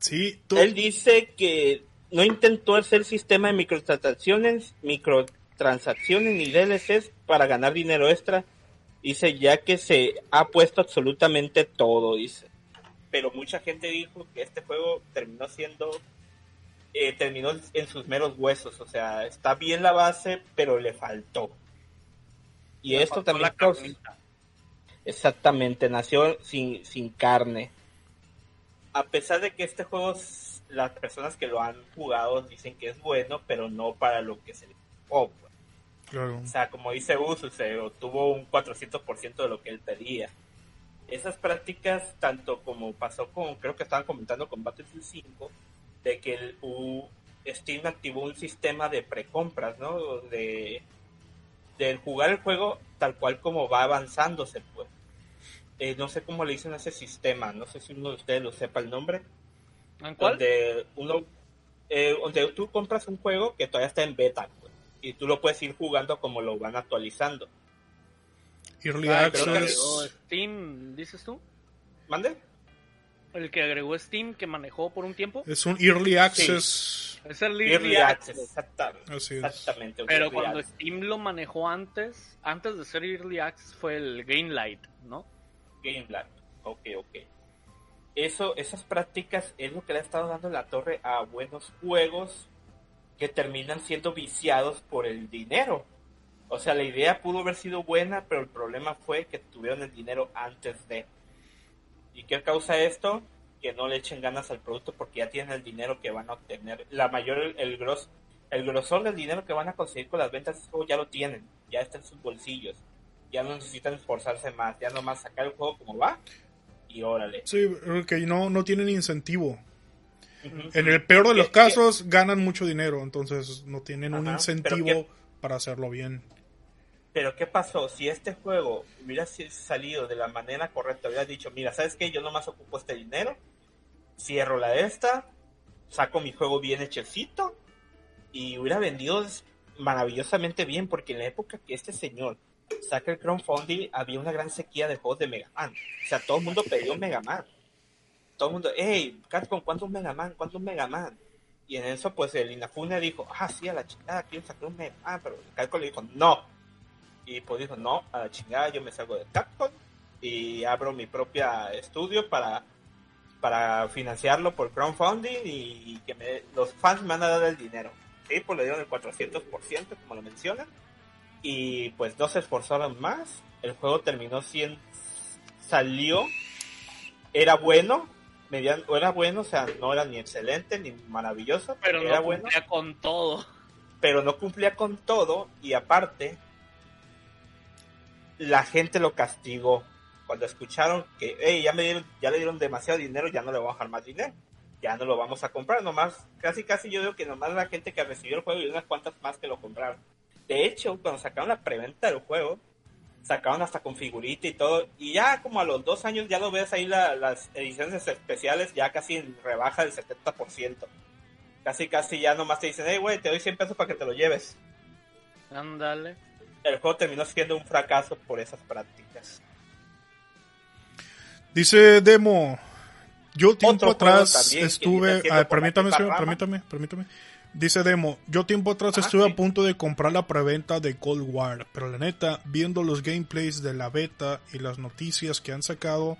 Sí, tú. Él dice que no intentó hacer sistema de microtransacciones, microtransacciones ni DLCs para ganar dinero extra. Dice ya que se ha puesto absolutamente todo, dice. Pero mucha gente dijo que este juego terminó siendo, eh, terminó en sus meros huesos. O sea, está bien la base, pero le faltó. Y Le esto faltó también la causa- carnita. Exactamente, nació sin, sin carne. A pesar de que este juego, las personas que lo han jugado dicen que es bueno, pero no para lo que se le oh, pues. Claro. O sea, como dice Uso, se obtuvo un 400% de lo que él pedía. Esas prácticas, tanto como pasó con, creo que estaban comentando con Battlefield 5, de que el, U- Steam activó un sistema de precompras, ¿no? De, de jugar el juego tal cual como va avanzándose, pues. Eh, no sé cómo le dicen a ese sistema, no sé si uno de ustedes lo sepa el nombre, ¿En cuál? donde uno, eh, donde tú compras un juego que todavía está en beta, pues, y tú lo puedes ir jugando como lo van actualizando. Early Ah, Access. agregó Steam, dices tú. ¿Mande? El que agregó Steam, que manejó por un tiempo. Es un Early Access. Es el Early Early Access, Access. exactamente. Así es. exactamente Pero cuando Access. Steam lo manejó antes, antes de ser Early Access, fue el Greenlight, ¿no? Gameland. Ok, ok. Eso, esas prácticas es lo que le ha estado dando la torre a buenos juegos que terminan siendo viciados por el dinero. O sea, la idea pudo haber sido buena, pero el problema fue que tuvieron el dinero antes de. ¿Y qué causa esto? Que no le echen ganas al producto porque ya tienen el dinero que van a obtener. La mayor, el gros, el grosor del dinero que van a conseguir con las ventas de juego ya lo tienen, ya está en sus bolsillos. Ya no necesitan esforzarse más, ya nomás sacar el juego como va y órale. Sí, que no, no tienen incentivo. En el peor de los ¿Qué- casos ganan mucho dinero, entonces no tienen un incentivo para hacerlo bien. Pero ¿qué pasó? Si este juego hubiera salido de la manera correcta, hubiera dicho, mira, ¿sabes qué? Yo nomás ocupo este dinero, cierro la esta, saco mi juego bien hechecito y hubiera vendido maravillosamente bien, porque en la época que este señor saca el crowdfunding había una gran sequía de juegos de Mega Man. O sea, todo el mundo pedía un Mega Man. Todo el mundo, hey, Capcom, ¿cuántos Mega Man? ¿Cuántos Mega Man? Y en eso, pues el Inafune dijo, ah, sí, a la chingada, quiero sacar un Mega Man, pero Capcom le dijo, no. Y pues dijo, no, a la chingada, yo me salgo de Capcom y abro mi propia estudio para, para financiarlo por crowdfunding y que los fans me van a dar el dinero. Sí, pues le dieron el 400%, como lo mencionan. Y pues no se esforzaron más. El juego terminó siendo... Salió. Era bueno. Median, era bueno, o sea, no era ni excelente ni maravilloso. Pero era no bueno cumplía con todo. pero no cumplía con todo y aparte la gente lo castigó cuando escucharon que "Ey, ya me dieron, ya le dieron demasiado dinero ya no le voy a bajar más dinero ya no lo vamos a comprar nomás casi casi yo digo que nomás la gente que recibió el juego y unas cuantas más que lo compraron de hecho cuando sacaron la preventa del juego sacaron hasta con figurita y todo y ya como a los dos años ya lo ves ahí la- las ediciones especiales ya casi en rebaja del 70% casi casi ya nomás te dicen hey güey te doy 100 pesos para que te lo lleves Ándale. el juego terminó siendo un fracaso por esas prácticas. Dice Demo, yo tiempo Otro atrás estuve, ah, permítame, señor, rama. permítame, permítame. Dice Demo, yo tiempo atrás Ah, estuve sí. a punto de comprar la preventa de Cold War, pero la neta, viendo los gameplays de la beta y las noticias que han sacado,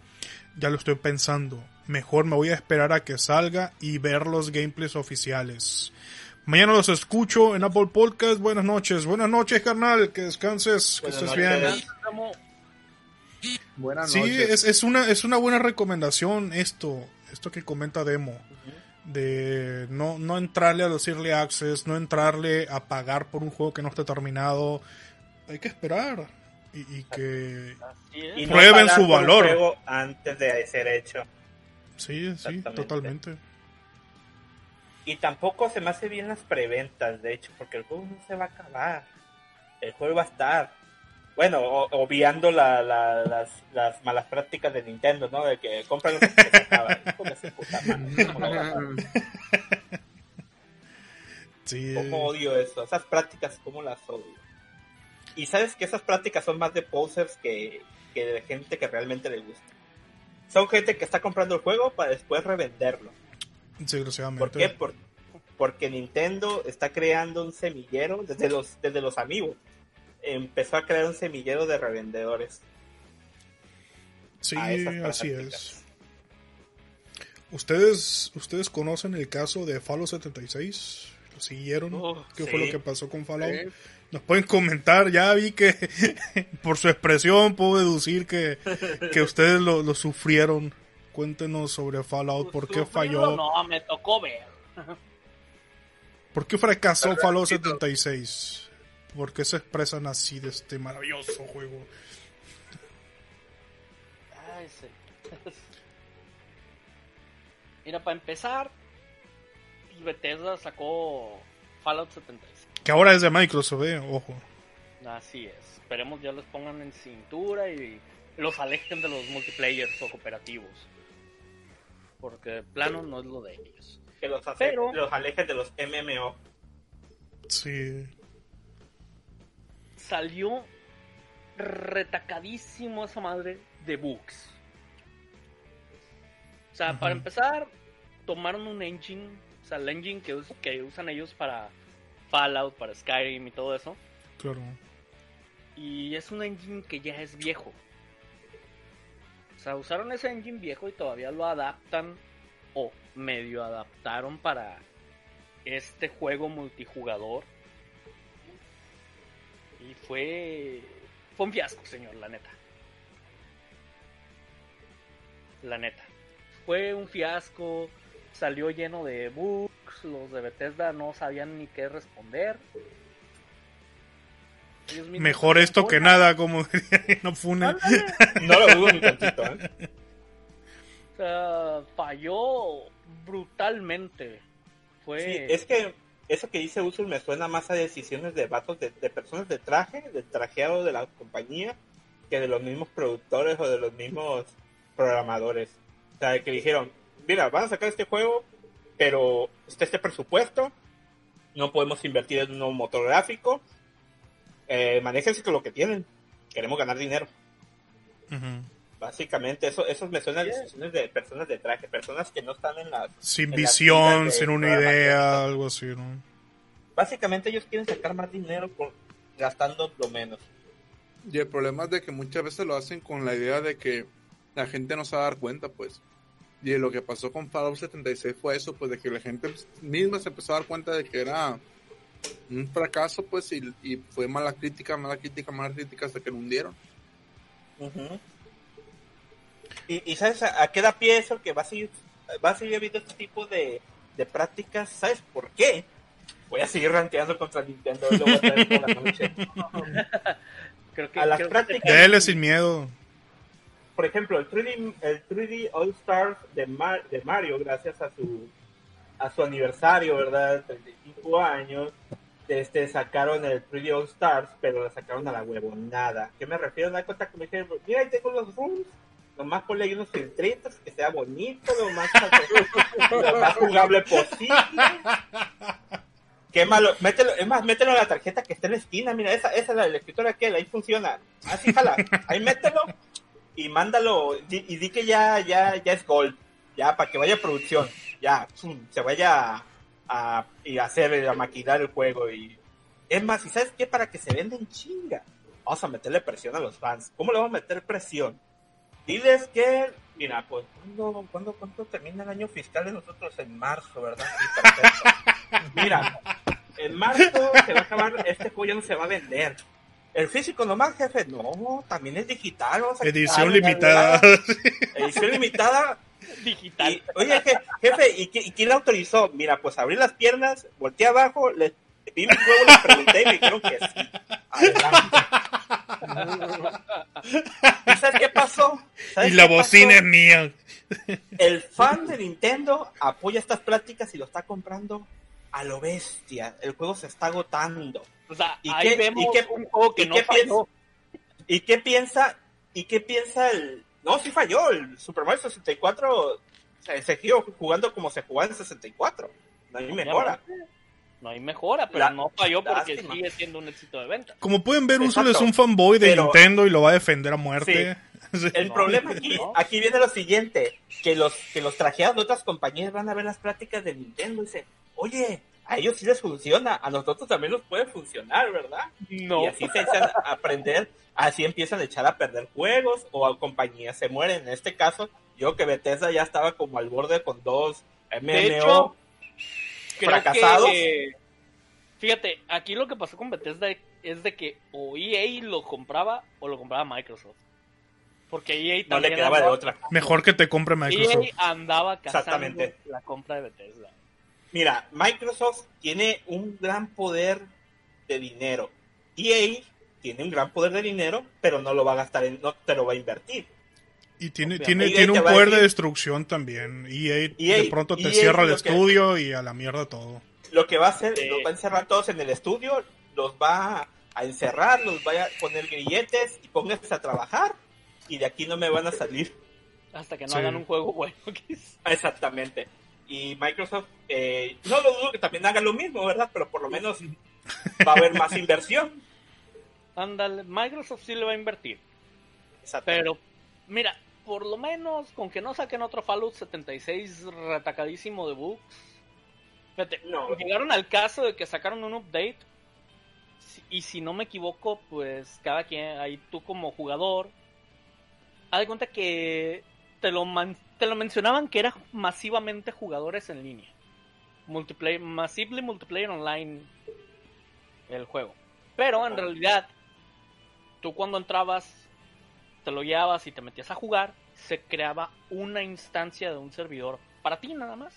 ya lo estoy pensando. Mejor me voy a esperar a que salga y ver los gameplays oficiales. Mañana los escucho en Apple Podcast. Buenas noches. Buenas noches, carnal. Que descanses, que Buenas estés noches. bien. Como- Buenas Sí, noches. es, es una, es una buena recomendación esto, esto que comenta Demo, de no, no entrarle a los early access, no entrarle a pagar por un juego que no esté terminado, hay que esperar y, y que Prueben su valor. juego antes de ser hecho. sí, sí, totalmente. Y tampoco se me hace bien las preventas, de hecho, porque el juego no se va a acabar. El juego va a estar. Bueno, obviando la- la- las, las malas prácticas de Nintendo, ¿no? De que compran que se acaba. Hijo de su puta madre, ¿cómo lo? Sí, ¿Cómo odio eso? Esas prácticas, ¿cómo las odio? Y sabes que esas prácticas son más de posers que, que de gente que realmente le gusta. Son gente que está comprando el juego para después revenderlo. desgraciadamente. ¿Por qué? Por- porque Nintendo está creando un semillero desde los, desde los amigos. Empezó a crear un semillero de revendedores. Sí, así es. ¿Ustedes, ¿Ustedes conocen el caso de Fallout 76? ¿Lo siguieron? Oh, ¿Qué sí. fue lo que pasó con Fallout? Sí. Nos pueden comentar, ya vi que por su expresión puedo deducir que, que ustedes lo, lo sufrieron. Cuéntenos sobre Fallout, ¿por qué falló? No, me tocó ver. ¿Por qué fracasó Fallout repetido. 76? ¿Por qué se expresan así de este maravilloso juego? Ay, sí. Mira, para empezar, Bethesda sacó Fallout 76. Que ahora es de Microsoft, eh, ojo. Así es. Esperemos ya los pongan en cintura y los alejen de los multiplayers o cooperativos. Porque de plano no es lo de ellos. Que los, hace- Pero- los alejen de los MMO. Sí. Salió retacadísimo esa madre de bugs. O sea, para empezar, tomaron un engine, o sea, el engine que, us- que usan ellos para Fallout, para Skyrim y todo eso. Claro. Y es un engine que ya es viejo. O sea, usaron ese engine viejo y todavía lo adaptan o medio adaptaron para este juego multijugador. Y fue fue un fiasco, señor, la neta. La neta. Fue un fiasco, salió lleno de bugs, los de Bethesda no sabían ni qué responder. Mejor esto que nada, como diría no Fune. Ándale. No lo dudo ni tantito, ¿eh? O sea, falló brutalmente. Fue. Sí, es que eso que dice Usul me suena más a decisiones de vatos de, de personas de traje, del trajeado de la compañía, que de los mismos productores o de los mismos programadores. O sea, que dijeron, mira, van a sacar este juego, pero está este presupuesto, no podemos invertir en un nuevo motor gráfico, eh, manéjense con lo que tienen, queremos ganar dinero. Ujú. Básicamente, eso, eso me suena a decisiones de personas de traje, personas que no están en las... Sin en visión, sin una idea, algo así, ¿no? Básicamente ellos quieren sacar más dinero por, gastando lo menos. Y el problema es de que muchas veces lo hacen con la idea de que la gente no se va a dar cuenta, pues. Y lo que pasó con Fallout 76 fue eso, pues de que la gente misma se empezó a dar cuenta de que era un fracaso, pues, y, y fue mala crítica, mala crítica, mala crítica hasta que lo hundieron. Y, y sabes a, a qué da pie eso que va a seguir va a seguir habiendo este tipo de, de prácticas sabes por qué voy a seguir ranteando contra Nintendo y lo voy a traer por la noche. Creo que, A las creo que prácticas- Dele sin miedo. por ejemplo el 3D el 3D All Stars de, Mar- de Mario gracias a su a su aniversario verdad 35 años este sacaron el 3D All Stars pero lo sacaron a la huevonada. ¿qué me refiero? da cuenta que me dijeron mira ahí tengo los rules nomás ponle unos filtritos que sea bonito lo más, jugable posible Qué malo, mételo, es más, mételo a la tarjeta que está en la esquina, mira, esa, esa es la del escritor aquel, ahí funciona. Así jala, ahí mételo y mándalo, y di que ya, ya, ya es gold, ya, para que vaya a producción, ya, se vaya a, a, hacer, a maquinar el juego y, es más, ¿y sabes qué? Para que se venda en chinga, vamos a meterle presión a los fans. ¿Cómo le vamos a meter presión? Diles que, mira, pues, ¿cuándo, cuándo, cuándo termina el año fiscal de nosotros? En marzo, ¿verdad? Sí, perfecto. Mira, en marzo se va a acabar, este juego ya no se va a vender. El físico nomás, jefe, no, también es digital. vamos a Edición quitarle, limitada. Edición limitada. digital. Y, oye, je- jefe, ¿y, qué- y quién la autorizó? Mira, pues abrí las piernas, volteé abajo, le vi mi juego, le pregunté y me dijeron que sí. Adelante. ¿Y sabes qué pasó? ¿Sabes Y la bocina pasó? es mía. El fan de Nintendo apoya estas prácticas y lo está comprando a lo bestia. El juego se está agotando. O sea, ¿Y ahí qué- vemos y qué- un juego que y no qué falló. ¿Y qué piensa? ¿Y qué piensa el.? No, sí falló. El Super Mario 64 se, se siguió jugando como se jugaba en 64. No hay mejora. No hay mejora, pero La- no falló porque lástima. sigue siendo un éxito de venta. Como pueden ver, Usul Exacto. es un fanboy de Pero- Nintendo y lo va a defender a muerte. Sí. El No, problema aquí, no. aquí viene lo siguiente, que los, que los trajeados de otras compañías van a ver las prácticas de Nintendo y dicen, oye, a ellos sí les funciona, a nosotros también nos puede funcionar, ¿verdad? No. Y así se echan a aprender, así empiezan a echar a perder juegos o a compañías se mueren. En este caso, yo que Bethesda ya estaba como al borde con dos MMO. De hecho, Creo fracasados. que- fíjate, aquí lo que pasó con Bethesda es de que o EA lo compraba o lo compraba Microsoft. Porque EA no le también quedaba de otra. Mejor que te compre Microsoft. EA andaba cazando la compra de Bethesda. Mira, Microsoft tiene un gran poder de dinero. EA tiene un gran poder de dinero, pero no lo va a gastar, en, no te lo va a invertir. Y tiene, tiene, EA tiene un poder de destrucción también. EA, EA de pronto te EA cierra el que- estudio y a la mierda todo. Lo que va a hacer, Sí. los va a encerrar todos en el estudio, los va a encerrar, los va a poner grilletes y pónganse a trabajar y de aquí no me van a salir. Hasta que no Sí. hagan un juego bueno. Exactamente. Y Microsoft, eh, no lo dudo que también haga lo mismo, ¿verdad? Pero por lo menos va a haber más inversión. Ándale, Microsoft sí le va a invertir. Pero, mira, por lo menos con que no saquen otro Fallout 76 retacadísimo de bugs. Fíjate, No. llegaron al caso de que sacaron un update. Y si no me equivoco, pues cada quien, ahí tú como jugador, haz de cuenta que te lo, man- te lo mencionaban que era masivamente jugadores en línea. Multiplayer, massively multiplayer online el juego. Pero en realidad, tú cuando entrabas, te lo llevabas y te metías a jugar, se creaba una instancia de un servidor para ti nada más.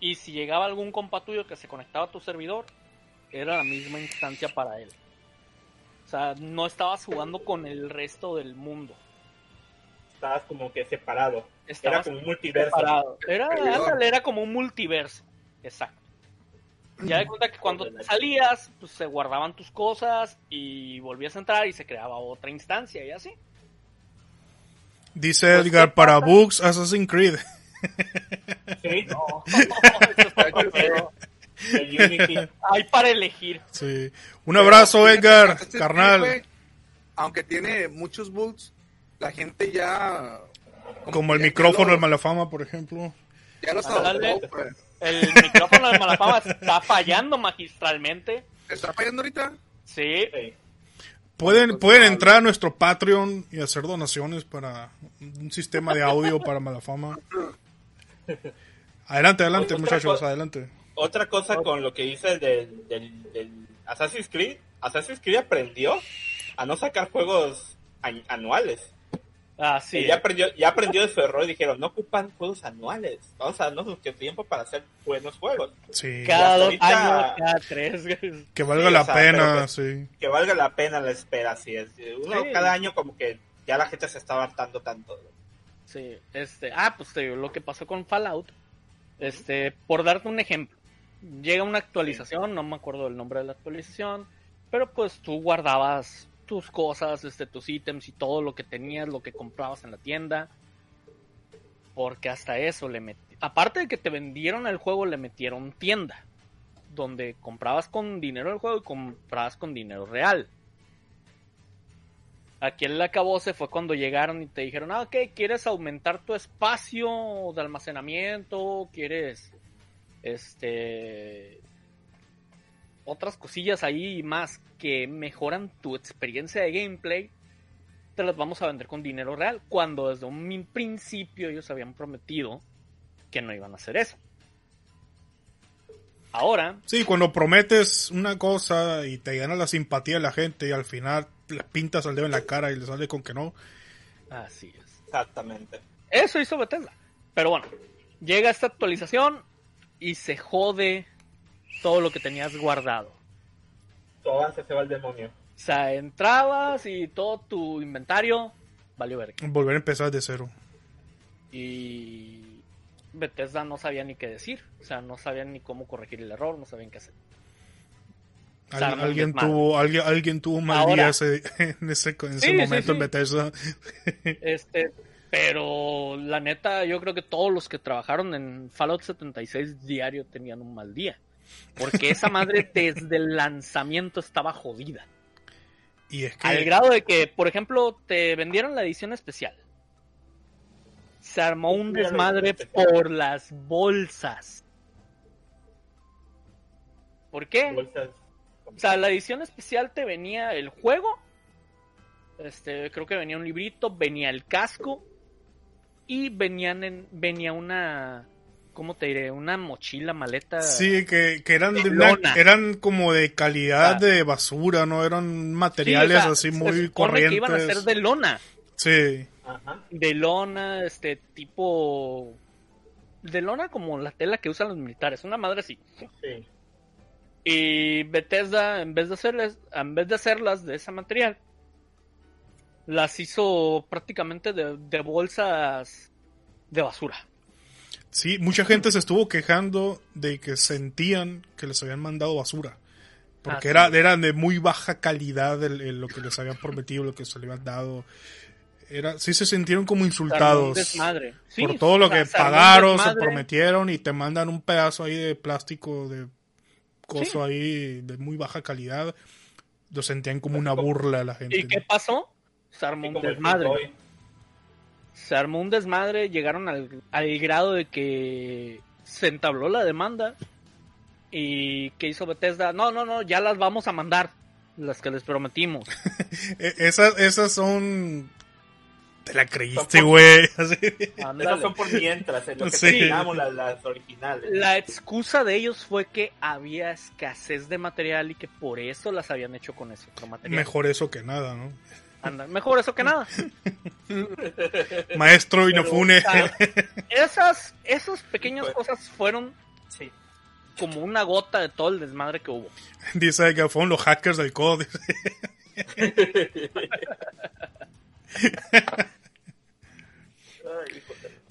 Y si llegaba algún compa tuyo que se conectaba a tu servidor, era la misma instancia para él. O sea, no estabas jugando con el resto del mundo. Estabas como que separado. Era Estabas como un multiverso. separado. Era, ándale, era como un multiverso. Exacto. Ya de cuenta que cuando te salías, pues se guardaban tus cosas y volvías a entrar y se creaba otra instancia y así. Dice Edgar, para bugs, Assassin's Creed. Sí, No, el. Hay para elegir. Sí. Un abrazo, Pero, Edgar, carnal. aunque tiene muchos bugs, la gente ya. Como el ya- micrófono lo- de Malafama, por ejemplo. Ya lo pues. El micrófono de Malafama está fallando magistralmente. ¿Está fallando ahorita? Sí, Sí. Pueden, pueden entrar a nuestro Patreon y hacer donaciones para un sistema de audio para Malafama. Adelante, adelante, Otra muchachos, cosa- adelante. Otra cosa con lo que dice del, del, del Assassin's Creed, Assassin's Creed aprendió a no sacar juegos anuales. Así. Y ya aprendió, ya aprendió de su error y dijeron, no ocupan juegos anuales, vamos a darnos nuestro tiempo para hacer buenos juegos. Sí, Cada dos ahorita- años, cada tres. que valga Sí, la o sea, pena, pues- sí. Que valga la pena la espera, así es. Uno Sí. cada año como que ya la gente se está hartando tanto. Sí, este, ah, pues te digo, lo que pasó con Fallout, este, por darte un ejemplo, llega una actualización, no me acuerdo el nombre de la actualización, pero pues tú guardabas tus cosas, este, tus ítems y todo lo que tenías, lo que comprabas en la tienda, porque hasta eso le metí, aparte de que te vendieron el juego, le metieron tienda, donde comprabas con dinero del juego y comprabas con dinero real. Aquí el acabose fue cuando llegaron y te dijeron, ah, ok, ¿quieres aumentar tu espacio de almacenamiento? ¿Quieres, este, otras cosillas ahí y más que mejoran tu experiencia de gameplay? Te las vamos a vender con dinero real, cuando desde un principio ellos habían prometido que no iban a hacer eso. Ahora, Sí, cuando prometes una cosa y te gana la simpatía de la gente y al final le pintas al dedo en la cara y le sale con que no. así es. Exactamente. Eso hizo Bethesda. Pero bueno, llega esta actualización y se jode todo lo que tenías guardado. Tu avance se va al demonio. O sea, entrabas y todo tu inventario valió verga. Volver a empezar de cero. Y Bethesda no sabía ni qué decir. O sea, no sabían ni cómo corregir el error, no sabían qué hacer. Alguien, tuvo, alguien, alguien tuvo un mal Ahora- día ese- en ese, en ese Sí, sí, momento sí. en Bethesda. Este, pero la neta, yo creo que todos los que trabajaron en Fallout 76 diario tenían un mal día. Porque esa madre desde el lanzamiento estaba jodida. Y es que Al grado de que, por ejemplo, te vendieron la edición especial. Se armó un desmadre edición especial. por las bolsas. ¿Por qué? Bolsas. O sea, la edición especial te venía el juego. Este, creo que venía un librito, venía el casco. Y venían en, venía una. ¿Cómo te diré? Una mochila, maleta. Sí, que, que eran, de una- eran como de calidad Ah. de basura, no eran Sí, o materiales sea, así se muy supone que iban a corrientes. ser de lona. Sí, Ajá. de lona, este tipo de lona como la tela que usan los militares, una madre así. Sí. Y Bethesda en vez de hacerlas, en vez de hacerlas de ese material, las hizo prácticamente de, de bolsas de basura. Sí, mucha gente se estuvo quejando de que sentían que les habían mandado basura. Porque Ah, era, sí. eran de muy baja calidad el- el- lo que les habían prometido, lo que se les habían dado. Era, sí se sintieron como insultados. Sí, por todo lo que pagaron, se prometieron y te mandan un pedazo ahí de plástico de coso ahí de muy baja calidad. Lo sentían como una burla a la gente. ¿Y qué pasó? Se armó un desmadre. Se armó un desmadre, llegaron al, al grado de que se entabló la demanda y que hizo Bethesda, no, no, no, ya las vamos a mandar, las que les prometimos. E- Esas, esas son... Te la creíste, güey. Esas son por mientras, en lo que Sí. terminamos las, las originales. La excusa de ellos fue que había escasez de material y que por eso las habían hecho con ese otro material. Mejor eso que nada, ¿no? Anda, mejor eso que nada. Maestro Inafune. o sea, esas, esas pequeñas Pues- cosas fueron Sí. como una gota de todo el desmadre que hubo. Dice que fueron los hackers del de-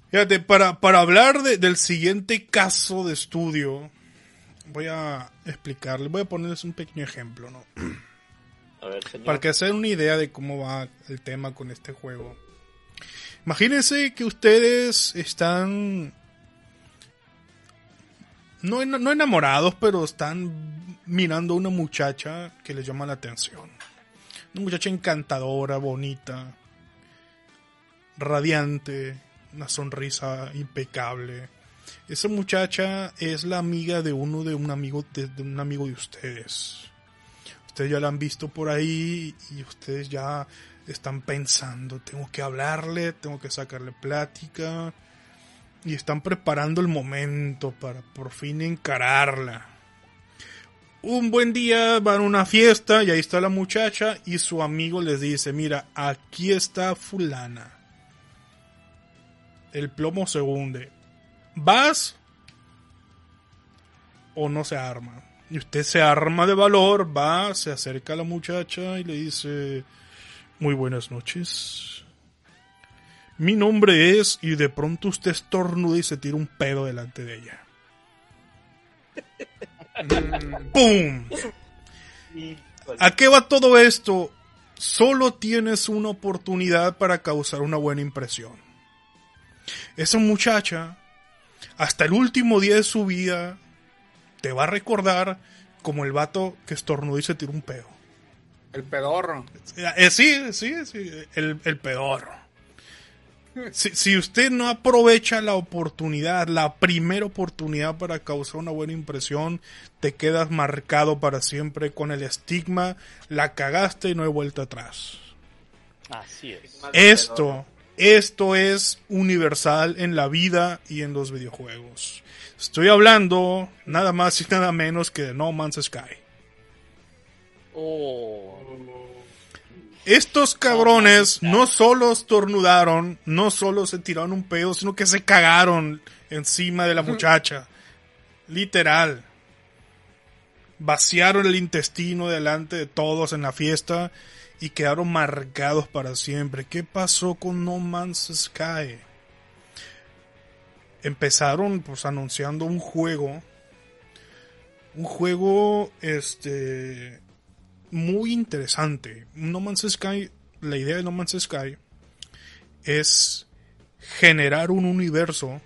Fíjate, para, para hablar de- del siguiente caso de estudio, voy a explicarles, voy a ponerles un pequeño ejemplo, ¿no? Para que den una idea de cómo va el tema con este juego. Imagínense que ustedes están no, no enamorados, pero están mirando a una muchacha que les llama la atención. Una muchacha encantadora, bonita, radiante, una sonrisa impecable. Esa muchacha es la amiga de uno de un amigo de un amigo de ustedes. Ustedes ya la han visto por ahí y ustedes ya están pensando, tengo que hablarle, tengo que sacarle plática y están preparando el momento para por fin encararla. Un buen día van a una fiesta y ahí está la muchacha y su amigo les dice, mira, aquí está fulana. El plomo se hunde. ¿Vas? ¿O no se arma? Y usted se arma de valor, va, se acerca a la muchacha y le dice, muy buenas noches. Mi nombre es, y de pronto usted estornuda y se tira un pedo delante de ella. ¡Pum! ¿A qué va todo esto? Solo tienes una oportunidad para causar una buena impresión. Esa muchacha, hasta el último día de su vida, te va a recordar como el vato que estornudó y se tiró un pedo. El pedorro. Eh, sí, sí, sí, el, el pedorro. Si, si usted no aprovecha la oportunidad, la primera oportunidad para causar una buena impresión, te quedas marcado para siempre con el estigma, la cagaste y no hay vuelta atrás. Así es. Esto, esto es universal en la vida y en los videojuegos. Estoy hablando nada más y nada menos que de No Man's Sky. Oh, Estos cabrones no solo estornudaron, no solo se tiraron un pedo, sino que se cagaron encima de la muchacha. Literal. Vaciaron el intestino delante de todos en la fiesta y quedaron marcados para siempre. ¿Qué pasó con No Man's Sky? Empezaron pues anunciando un juego. Un juego este muy interesante. No Man's Sky, la idea de No Man's Sky es generar un universo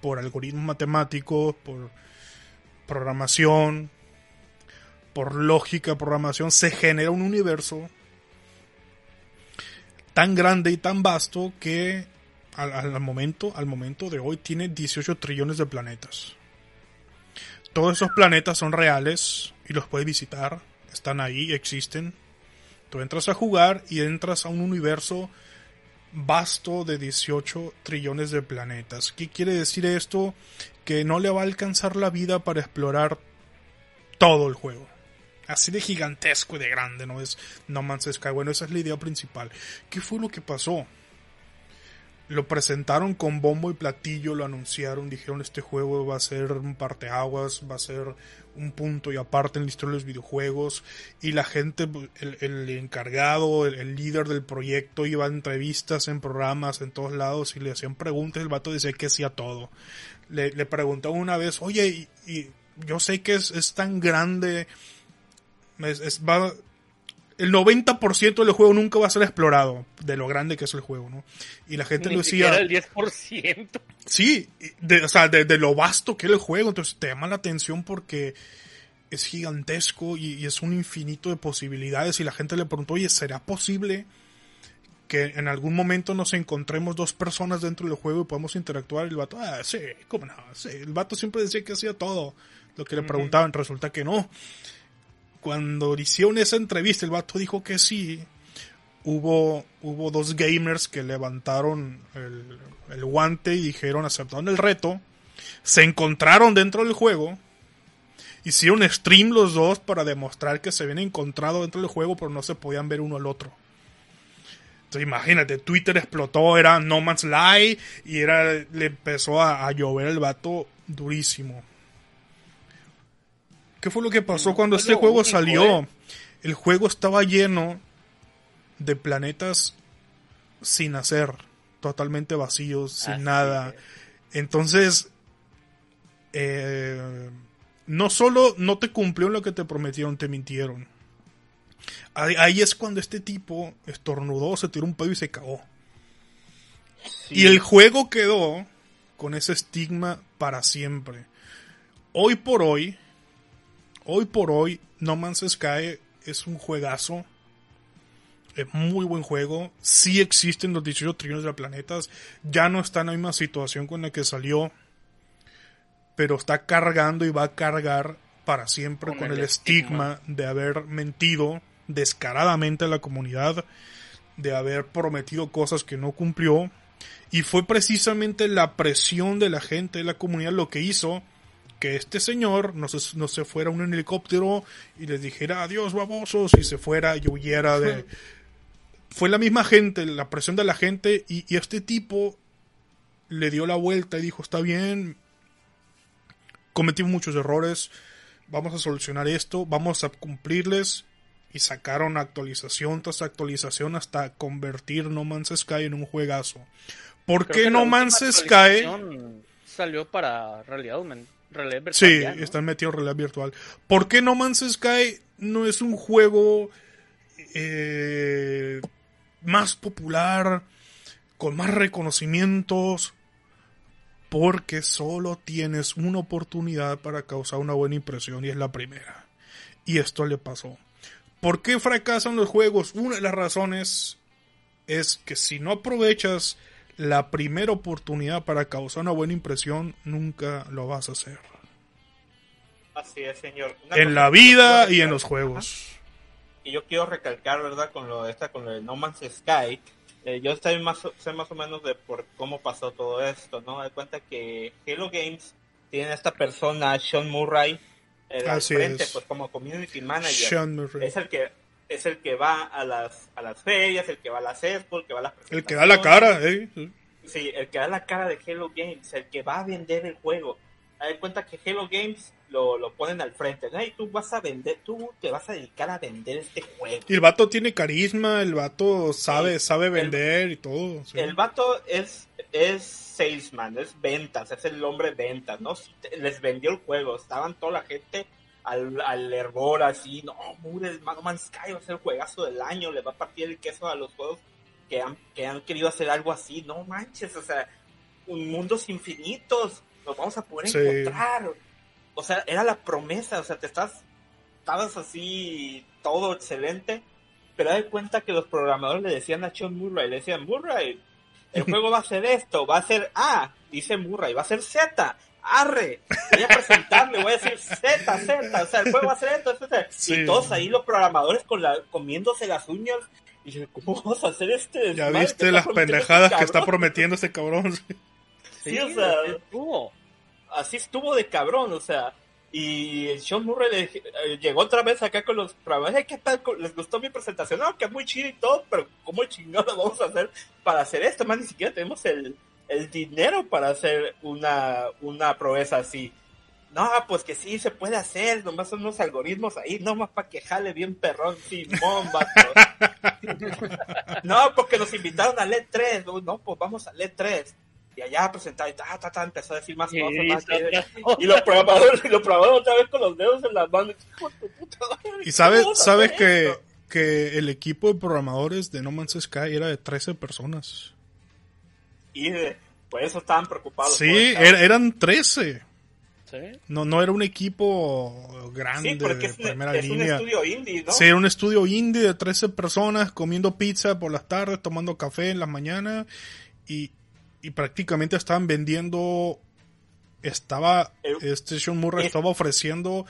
por algoritmos matemáticos, por programación, por lógica, programación, se genera un universo tan grande y tan vasto que al, momento, al momento de hoy tiene 18 trillones de planetas. Todos esos planetas son reales y los puedes visitar, están ahí, existen. Tú entras a jugar y entras a un universo vasto de 18 trillones de planetas. ¿Qué quiere decir esto? Que no le va a alcanzar la vida para explorar todo el juego. Así de gigantesco y de grande, ¿no? Es No Man's Sky. Bueno, esa es la idea principal. ¿Qué fue lo que pasó? Lo presentaron con bombo y platillo, lo anunciaron, dijeron este juego va a ser un parteaguas, va a ser un punto y aparte en la historia de los videojuegos y la gente, el, el encargado, el, líder del proyecto iba a entrevistas en programas en todos lados y le hacían preguntas, el vato decía que hacía todo. Le, le preguntó una vez, oye, y yo sé que es, es tan grande, es, es, va, el 90% del juego nunca va a ser explorado de lo grande que es el juego, ¿no? Y la gente Ni lo decía. el 10%. Sí, de, o sea, de, de, lo vasto que es el juego, entonces te llama la atención porque es gigantesco y, y, es un infinito de posibilidades. Y la gente le preguntó, oye, ¿será posible que en algún momento nos encontremos dos personas dentro del juego y podamos interactuar? Y el vato, ah, sí, cómo no, sí. El vato siempre decía que hacía todo lo que le preguntaban, resulta que no cuando hicieron esa entrevista, el vato dijo que sí. Hubo, hubo dos gamers que levantaron el, el, guante y dijeron, aceptaron el reto. Se encontraron dentro del juego. Hicieron stream los dos para demostrar que se habían encontrado dentro del juego, pero no se podían ver uno al otro. Entonces imagínate, Twitter explotó, era No Man's Lie y era, le empezó a, a llover el vato durísimo. ¿Qué fue lo que pasó no, cuando este juego único, salió? Eh. El juego estaba lleno de planetas sin hacer, totalmente vacíos, sin Así nada. Es. Entonces, eh, no solo no te cumplió lo que te prometieron, te mintieron. Ahí, ahí es cuando este tipo estornudó, se tiró un pedo y se cagó. Y el juego quedó con ese estigma para siempre. Hoy por hoy, hoy por hoy, No Man's Sky es un juegazo. Es muy buen juego. Sí existen los 18 trillones de planetas. Ya no está en la misma situación con la que salió. Pero está cargando y va a cargar para siempre Con con, el el, estigma de haber mentido descaradamente a la comunidad. De haber prometido cosas que no cumplió. Y fue precisamente la presión de la gente de la comunidad lo que hizo que este señor no se, no se fuera a un helicóptero y les dijera adiós babosos y se fuera y huyera de... Fue la misma gente, la presión de la gente y, y este tipo le dio la vuelta y dijo está bien, cometí muchos errores, vamos a solucionar esto, vamos a cumplirles y sacaron actualización tras actualización hasta convertir No Man's Sky en un juegazo. ¿Por Creo qué No Man's Sky? Salió para realidad, aumen- realidad virtual. Sí, ya, ¿no? están metidos en realidad virtual. ¿Por qué No Man's Sky no es un juego eh, más popular, con más reconocimientos? Porque solo tienes una oportunidad para causar una buena impresión y es la primera. Y esto le pasó. ¿Por qué fracasan los juegos? Una de las razones es que si no aprovechas la primera oportunidad para causar una buena impresión, nunca lo vas a hacer. Así es, señor. Una En la vida y en los juegos. Y yo quiero recalcar, ¿verdad? Con lo de esta, con lo de No Man's Sky. eh, yo sé más, o- sé más o menos de por cómo pasó todo esto, ¿no? De cuenta que Halo Games tiene a esta persona, Sean Murray, eh, al Así frente, es. pues como community manager. Sean Murray. Es el que es el que va a las a las ferias, el que va a las expo, el que va a las El que da la cara. ¿eh? Sí, el que da la cara de Halo Games, el que va a vender el juego. De cuenta que Halo Games lo, lo ponen al frente. ¿no? Y tú vas a vender, tú te vas a dedicar a vender este juego. Y el vato tiene carisma, el vato sabe, Sí. sabe El- vender y todo. sí. El vato es, es salesman, es ventas, es el hombre ventas, ¿no? Les vendió el juego, estaban toda la gente al, al hervor así, no, Mures, Man's Sky va a ser el juegazo del año, le va a partir el queso a los juegos que han, que han querido hacer algo así, no manches, o sea, un mundos infinitos, los vamos a poder Sí. encontrar. O sea, era la promesa, o sea, te estás, estabas así, todo excelente, pero da cuenta que los programadores le decían a Sean Murray, le decían, Murray, el juego va a ser esto, va a ser A, dice Murray, va a ser Z, arre, voy a presentarle, voy a decir Z, Z, o sea, el juego va a ser esto. Sí. Y todos ahí los programadores con la, comiéndose las uñas, y yo, ¿cómo vamos a hacer este? Ya viste las pendejadas este que está prometiendo este cabrón. Sí, o sea, así estuvo. así estuvo de cabrón, o sea, y el Sean Murray le- eh, llegó otra vez acá con los programadores, "Hey, ¿qué tal? ¿Les gustó mi presentación? No, que es muy chido y todo, pero ¿cómo chingado vamos a hacer para hacer esto? Man, ni siquiera tenemos el, el dinero para hacer una, una proeza así. No, pues que sí se puede hacer, nomás son unos algoritmos ahí, nomás para que jale bien perrón, Simón, vato. no, porque nos invitaron a LED 3, no, no, pues vamos a LED 3. Y allá a presentar, y ta, ta, ta, empezó a decir más Sí, cosas, más que- y los programadores, y los programadores otra vez con los dedos en las manos. Y sabes, ¿cómo vamos a sabes que, que el equipo de programadores de No Man's Sky era de 13 personas. Y eh, por eso estaban preocupados. Sí, er- eran 13. Sí. No, no era un equipo grande Sí, porque de un- primera es un línea. estudio indie, ¿no? Sí, era un estudio indie de 13 personas comiendo pizza por las tardes, tomando café en las mañanas y, y prácticamente estaban vendiendo, estaba, El- este Sean Murray es- estaba ofreciendo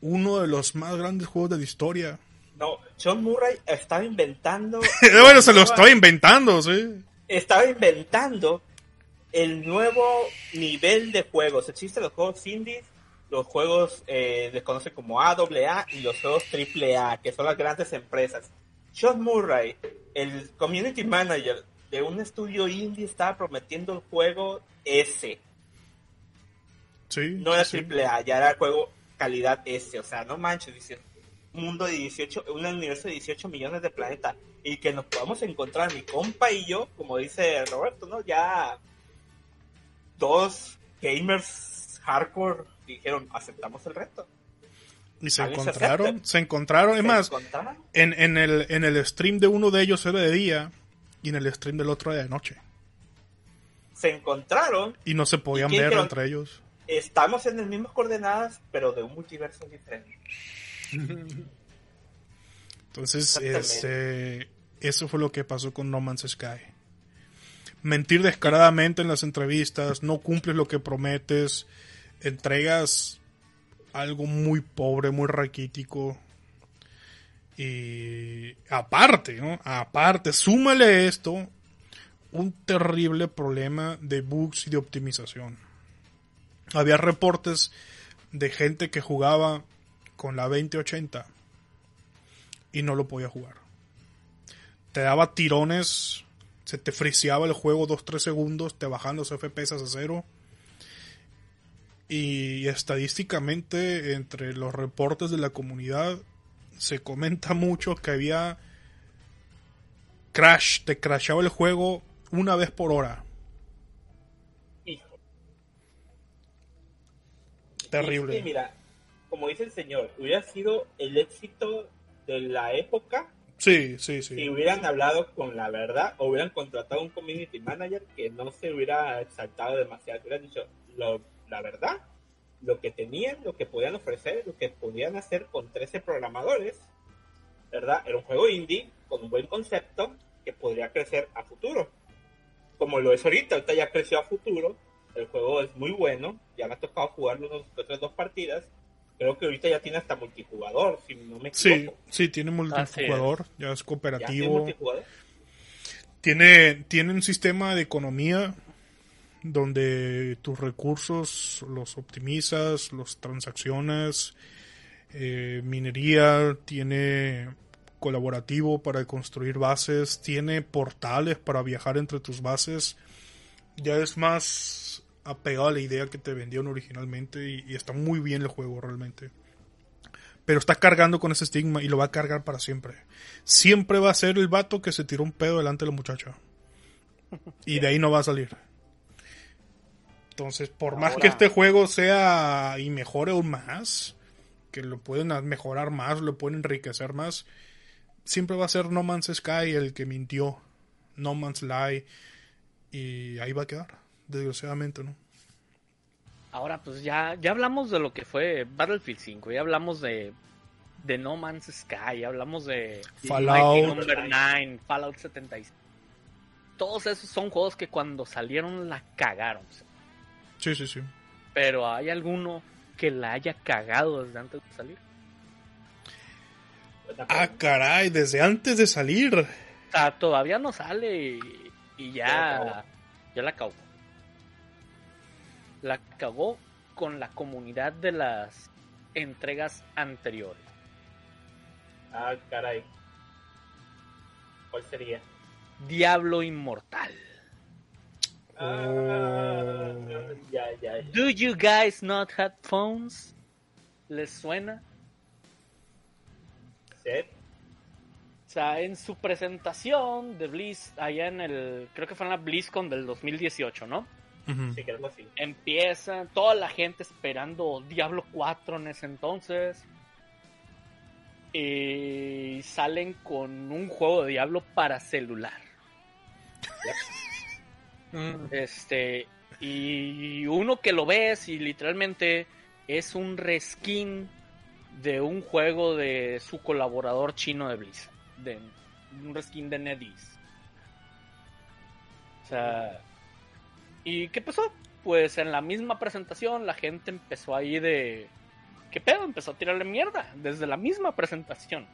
uno de los más grandes juegos de la historia. No, John Murray estaba inventando. bueno, se lo estaba inventando, sí. Estaba inventando el nuevo nivel de juegos. Existen los juegos indies, los juegos eh, les conocen como AAA y los juegos AAA, que son las grandes empresas. John Murray, el community manager de un estudio indie, estaba prometiendo el juego S. Sí, No era sí. AAA, ya era juego calidad S. O sea, no manches, dice, un mundo de 18, un universo de 18 millones de planetas. Y que nos podamos encontrar, mi compa y yo, como dice Roberto, ¿no? Ya dos gamers hardcore dijeron, aceptamos el reto. Y se encontraron, se encontraron, es Se más, encontraron. en, en, el, en el stream de uno de ellos era de día y en el stream del otro era de noche. Se encontraron, Y no se podían ver dijeron? entre ellos. estamos en las mismas coordenadas, pero de un multiverso diferente. Entonces, este, eso fue lo que pasó con No Man's Sky. Mentir descaradamente en las entrevistas, no cumples lo que prometes, entregas algo muy pobre, muy raquítico. Y aparte, ¿no? Aparte, súmale esto un terrible problema de bugs y de optimización. Había reportes de gente que jugaba con la 2080 y no lo podía jugar. Te daba tirones, se te friseaba el juego 2-3 segundos, te bajaban los FPS a cero. Y estadísticamente, entre los reportes de la comunidad, se comenta mucho que había crash, te crashaba el juego una vez por hora. Hijo. Terrible. Y mira, como dice el señor, hubiera sido el éxito de la época Sí, sí, si sí. hubieran hablado con la verdad o hubieran contratado un community manager que no se hubiera exaltado demasiado. Hubieran dicho lo- la verdad, lo que tenían, lo que podían ofrecer, lo que podían hacer con 13 programadores, ¿verdad? Era un juego indie con un buen concepto que podría crecer a futuro. Como lo es ahorita, ahorita ya creció a futuro. El juego es muy bueno, ya me ha tocado jugarlo unas otras dos partidas. Creo que ahorita ya tiene hasta multijugador, si no me Sí, equivoco. sí, tiene multijugador, ya es Ya tiene cooperativo. multijugador. Tiene, tiene un sistema de economía donde tus recursos los optimizas, los transaccionas, eh, minería, tiene colaborativo para construir bases, tiene portales para viajar entre tus bases. Ya es más apegado a la idea que te vendieron originalmente y, y está muy bien el juego realmente. Pero está cargando con ese estigma y lo va a cargar para siempre. Siempre va a ser el vato que se tiró un pedo delante de la muchacha. Y de ahí no va a salir. Entonces, por más que este juego sea y mejore aún más, que lo pueden mejorar más, lo pueden enriquecer más, siempre va a ser No Man's Sky el que mintió. No Man's Lie. Y ahí va a quedar, desgraciadamente, ¿no? Ahora, pues ya, ya hablamos de lo que fue Battlefield 5, ya hablamos de, de No Man's Sky, ya hablamos de Fallout. Number 9, Fallout 76. Todos esos son juegos que cuando salieron la cagaron. Sí, sí, sí. Pero hay alguno que la haya cagado desde antes de salir. Ah, caray, desde antes de salir. O sea, todavía no sale y, y Ya ya la cagó. La cagó con la comunidad de las entregas anteriores. Ah, caray. ¿Cuál sería? Diablo Inmortal. Ah, ya, ya, ya. Do you guys not have phones? ¿Les suena? Set. O sea, en su presentación de Blizz, allá en el, creo que fue en la BlizzCon del 2018, ¿no? Ujú. Sí, creo que sí. Empieza toda la gente esperando Diablo 4 en ese entonces. Y salen con un juego de Diablo para celular. Este, y uno que lo ves y literalmente es un reskin de un juego de su colaborador chino de Blizzard. De, un reskin de NetEase. O sea, ¿y qué pasó? Pues en la misma presentación la gente empezó ahí de... ¿Qué pedo? Empezó a tirarle mierda desde la misma presentación.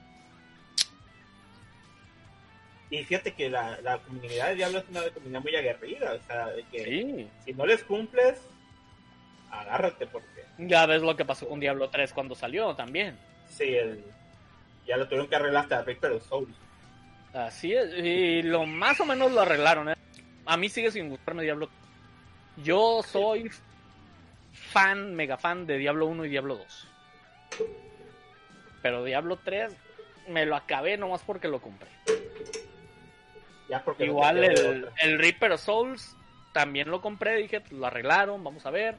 Y fíjate que la, la comunidad de Diablo es una comunidad muy aguerrida. O sea, de que Sí. si no les cumples, agárrate porque Ya ves lo que pasó con Diablo 3 cuando salió también. sí, el, ya lo tuvieron que arreglar hasta of Souls. Así es, y lo más o menos lo arreglaron. ¿eh? A mí sigue sin gustarme Diablo. Yo soy fan, mega fan de Diablo 1 y Diablo 2. Pero Diablo 3 me lo acabé nomás porque lo compré. Ya porque Igual el, Reaper Souls también lo compré, dije, pues lo arreglaron, vamos a ver.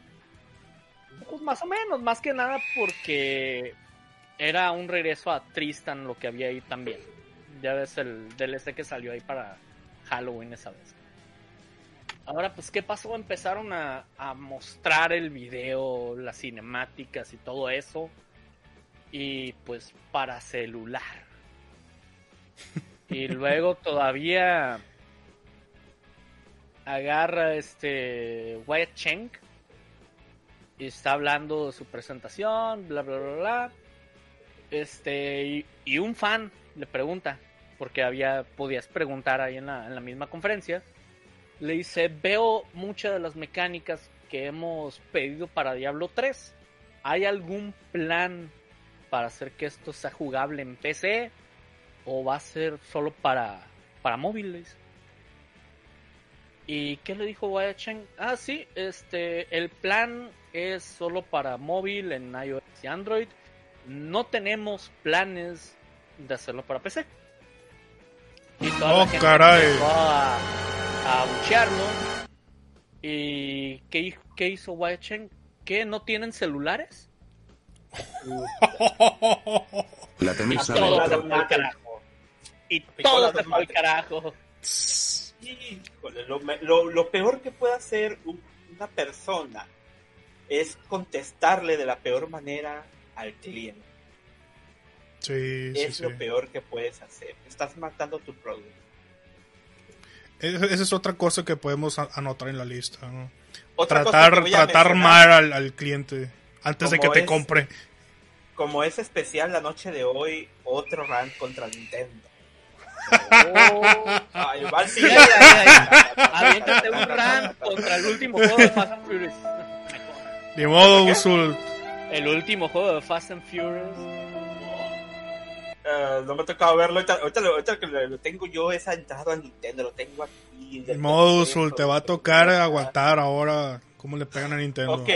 Pues más o menos, más que nada porque era un regreso a Tristan lo que había ahí también. Ya ves el DLC que salió ahí para Halloween esa vez. Ahora, pues, ¿qué pasó? Empezaron a, a mostrar el video, las cinemáticas y todo eso. Y pues para celular. Y luego todavía agarra este Wyatt Cheng y está hablando de su presentación, bla bla bla bla. Este y, y un fan le pregunta, porque había podías preguntar ahí en la, en la misma conferencia. Le dice, veo muchas de las mecánicas que hemos pedido para Diablo 3. ¿Hay algún plan para hacer que esto sea jugable en PC? ¿O va a ser solo para, para móviles? ¿Y qué le dijo Cheng? Ah, sí, este, el plan es solo para móvil en iOS y Android. No tenemos planes de hacerlo para PC. Y toda Oh, la gente caray. empezó a, a abuchearlo. ¿Y qué, qué hizo Wyatt Cheng? ¿Qué? ¿No tienen celulares? La todo rota. se fue al carajo. Y todo se fue al carajo. Híjole, lo, me- lo- lo peor que puede hacer un- una persona es contestarle de la peor manera al cliente. Sí, sí, es sí. lo peor que puedes hacer. Estás matando tu producto. Es- Esa es otra cosa que podemos anotar en la lista, ¿no? Otra cosa Tratar, tratar mal al, al cliente antes de que te es- compre. Como es especial la noche de hoy, otro rant contra Nintendo. Ay, ya, ya. Aviéntate un rant contra el último juego de Fast and Furious. Ni modo, Usul. El último juego de Fast and Furious. Eh, no me ha tocado verlo. Ahorita, ahorita que lo, tengo yo, esa entrada a Nintendo, lo tengo aquí. Usul. Te va a tocar aguantar ahora cómo le pegan a Nintendo. Ok,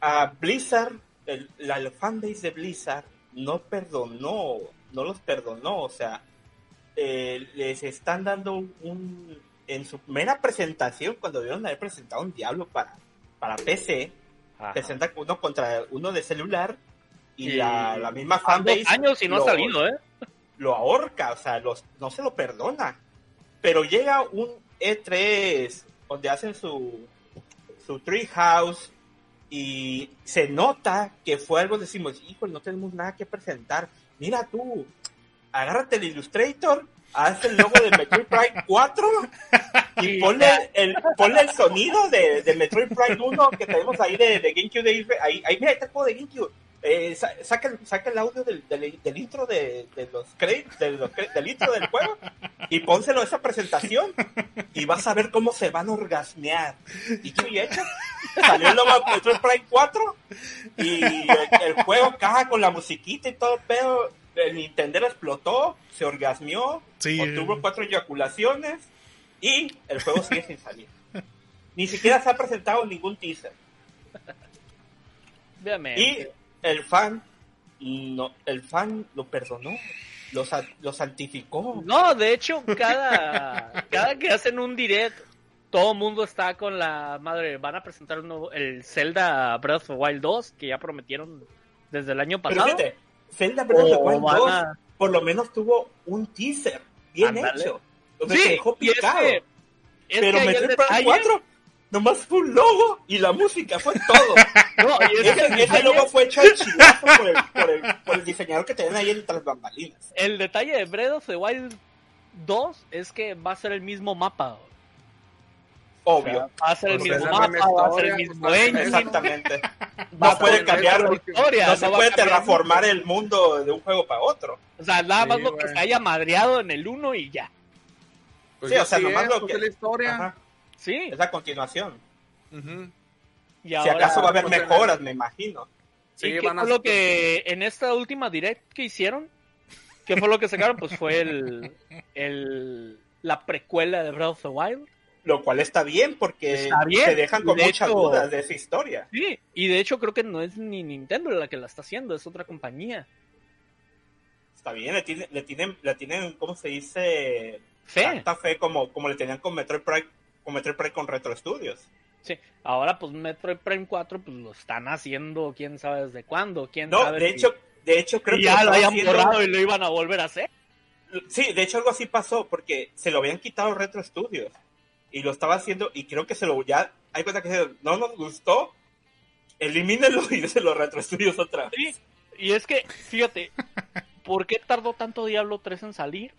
a Blizzard, el, la el fanbase de Blizzard no perdonó, no los perdonó, o sea, eh, les están dando un, en su mera presentación, cuando debieron haber presentado un Diablo para, para PC, Ajá. presenta uno contra uno de celular y la, la misma fanbase años y no ha lo- salido, ¿eh? lo ahorca, o sea, los, no se lo perdona. Pero llega un E3 donde hacen su, su Treehouse y se nota que fue algo, decimos, híjole, no tenemos nada que presentar. Mira tú, agárrate el Illustrator, haz el logo de Metroid Prime 4 y ponle el, ponle el sonido de, de Metroid Prime 1 que tenemos ahí de, de GameCube. De, ahí, ahí, mira, está el juego de GameCube. Eh, sa- saca, el, saca el audio del, del, del intro de, de los créditos, de del intro del juego y pónselo a esa presentación y vas a ver cómo se van a orgasmear. Dicho y hecho, salió el Metroid Prime 4 y el, el juego acá con la musiquita y todo el pedo. El Nintendo explotó, se orgasmeó, Sí. obtuvo cuatro eyaculaciones y el juego sigue sin salir. Ni siquiera se ha presentado ningún teaser. Véame. Y el fan, no, el fan lo perdonó, lo, lo santificó. No, de hecho, cada, cada que hacen un direct, todo el mundo está con la madre. Van a presentar un nuevo- el Zelda Breath of the Wild 2, que ya prometieron desde el año Pero pasado. fíjate, Zelda Breath of the Wild van 2 a- por lo menos tuvo un teaser bien hecho. Donde Sí, dejó y es picado. que- es pero detalle- 4 nomás fue un logo y la música fue todo. No, ese, logo fue hecho al chilazo por el, por, el, por el diseñador que tenían ahí entre las bambalinas. el detalle de Breath of the Wild 2 es que va a ser el mismo mapa. Obvio. Va a ser el mismo mapa, va a ser el mismo engine, Exactamente. va No puede cambiar, la historia, no se puede terraformar el mundo de un juego para otro. O sea, nada más Sí, lo que se haya madreado en el 1 y ya. Pues Sí, o sea, sí nomás es, lo pues, que- la historia. Ajá, Sí. es la continuación. Ujú. Y si ahora, acaso va a haber mejoras, me imagino. ¿y Sí, qué van a- fue lo que en esta última direct que hicieron? ¿Qué fue lo que sacaron? Pues fue el, el la precuela de Breath of the Wild. Lo cual está bien porque Está bien. se dejan con De muchas hecho- dudas de esa historia. Sí, y de hecho creo que no es ni Nintendo la que la está haciendo, es otra compañía. Está bien, le tienen, le tienen, le tienen ¿cómo se dice? Fe. Tanta fe como, como le tenían con Metroid Prime, con Metroid Prime con Retro Studios. Sí, ahora pues Metroid Prime 4 pues lo están haciendo quién sabe desde cuándo, quién No, sabe de si- hecho, de hecho creo que ya lo hayan haciendo- borrado y lo iban a volver a hacer. Sí, de hecho algo así pasó porque se lo habían quitado Retro Studios y lo estaba haciendo y creo que se lo ya hay cuenta que se- no nos gustó, elimínenlo y désenlo a Retro Studios otra vez. Sí, y es que, fíjate, ¿por qué tardó tanto Diablo 3 en salir?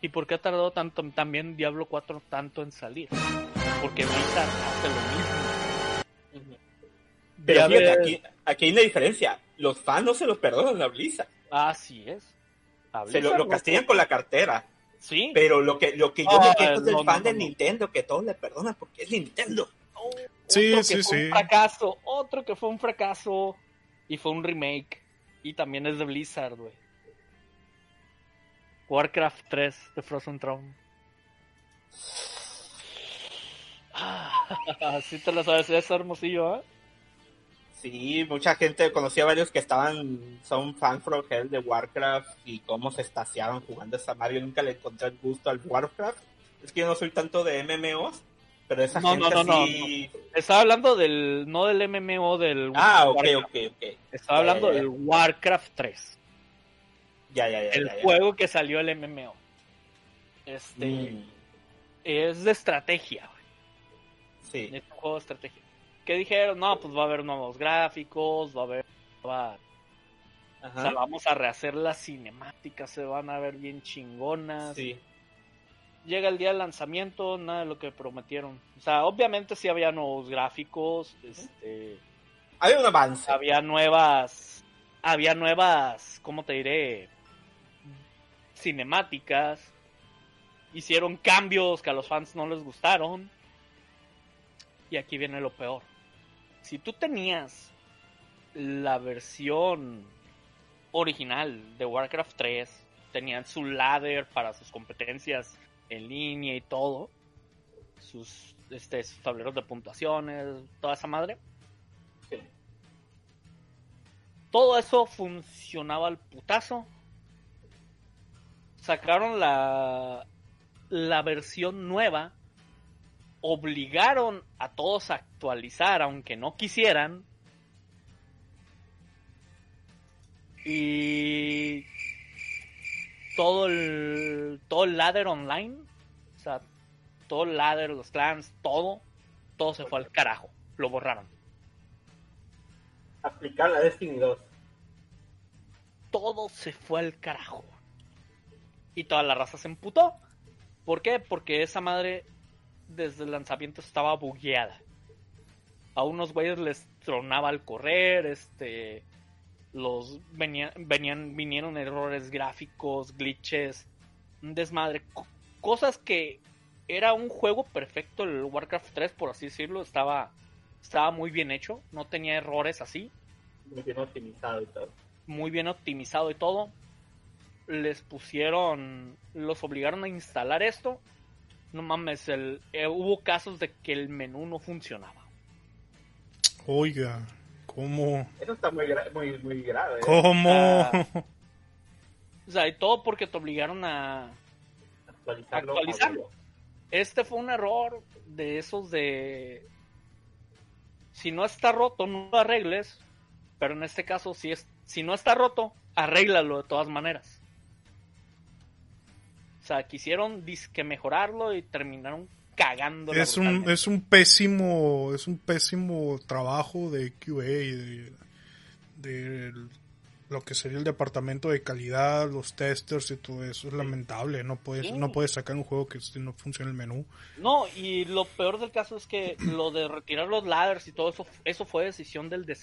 ¿Y por qué tardó tanto también Diablo 4 tanto en salir? Porque Blizzard hace lo mismo. Pero fíjate, aquí, aquí hay una diferencia. Los fans no se lo perdonan a Blizzard. Así es. A Se lo, lo castigan con la cartera. Sí. Pero lo que, lo que yo Ah, me quejo es del no, no, fan de no. Nintendo, que todos le perdonan porque es Nintendo. Sí, otro que sí, fue sí. un fracaso, otro que fue un fracaso y fue un remake y también es de Blizzard, güey. Warcraft 3 de Frozen Throne. Así te lo sabes, es hermosillo, ¿eh? Sí, mucha gente, conocí a varios que estaban, son fan from hell de Warcraft y cómo se estaciaban jugando esa Mario. Nunca le encontré el gusto al Warcraft. Es que yo no soy tanto de MMOs, pero esa No, gente no, no, sí... Estaba hablando del, no del MMO, del Ah, ok, Warcraft. ok, ok. Estaba hablando ya. del Warcraft 3, Ya, ya, ya. el juego que salió el MMO. Este, Mm, es de estrategia, güey. sí. Es un juego de estrategia. Que dijeron, no, pues va a haber nuevos gráficos, va a haber... va- o sea, vamos a rehacer las cinemáticas, se van a ver bien chingonas. Sí. Llega el día del lanzamiento, nada de lo que prometieron. O sea, obviamente sí había nuevos gráficos, este, Hay un avance. había nuevas, había nuevas, ¿cómo te diré? Cinemáticas. Hicieron cambios que a los fans no les gustaron. Y aquí viene lo peor. Si tú tenías la versión original de Warcraft 3, tenían su ladder para sus competencias en línea y todo, sus, este, sus tableros de puntuaciones, toda esa madre. Sí. Todo eso funcionaba al putazo. Sacaron la, la versión nueva. Obligaron a todos a actualizar, aunque no quisieran. Y todo el, todo el ladder online, o sea, todo el ladder, los clans, todo, todo se fue al carajo. Lo borraron. Aplicar la Destiny 2. todo se fue al carajo. Y toda la raza se emputó. ¿Por qué? Porque esa madre desde el lanzamiento estaba bugueada. A unos güeyes les tronaba al correr, este los venían, venían vinieron errores gráficos, glitches, un desmadre, co- cosas que era un juego perfecto el Warcraft 3 por así decirlo, estaba estaba muy bien hecho, no tenía errores así Muy bien optimizado y todo. muy bien optimizado y todo. Les pusieron, los obligaron a instalar esto. No mames, el, eh, hubo casos de que el menú no funcionaba. Oiga, ¿cómo? Eso está muy, gra- muy, muy grave. ¿eh? ¿Cómo? Ah. O sea, y todo porque te obligaron a... Actualizarlo. Actualizarlo. Este fue un error de esos de... Si no está roto, no lo arregles. Pero en este caso, si, es, si no está roto, arréglalo de todas maneras. Sea, quisieron disque mejorarlo y terminaron cagando. Es un, es un pésimo, es un pésimo trabajo de QA y de, de lo que sería el departamento de calidad, los testers y todo eso. Es lamentable, no puedes, Sí. no puedes sacar un juego que no funcione el menú. No, y lo peor del caso es que lo de retirar los ladders y todo eso, eso fue decisión del de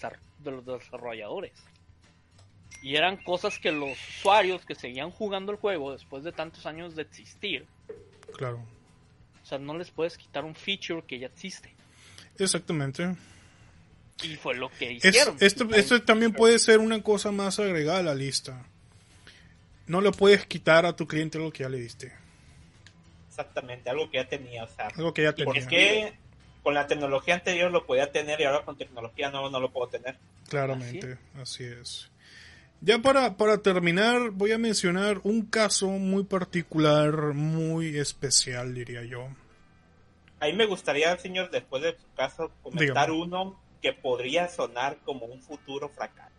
los desarrolladores. Y eran cosas que los usuarios que seguían jugando el juego después de tantos años de existir, Claro. o sea, no les puedes quitar un feature que ya existe. Exactamente. Y fue lo que Es- hicieron. esto, esto también puede ser una cosa más agregada a la lista. No le puedes quitar a tu cliente lo que ya le diste. Exactamente, algo que ya tenía. O sea, Algo que ya ¿y tenía. por qué con la tecnología anterior lo podía tener y ahora con tecnología nueva no lo puedo tener? Claramente, así es. Ya para, para terminar, voy a mencionar un caso muy particular, muy especial, diría yo. ahí me gustaría, señor, después de su caso, comentar Dígame. uno que podría sonar como un futuro fracaso.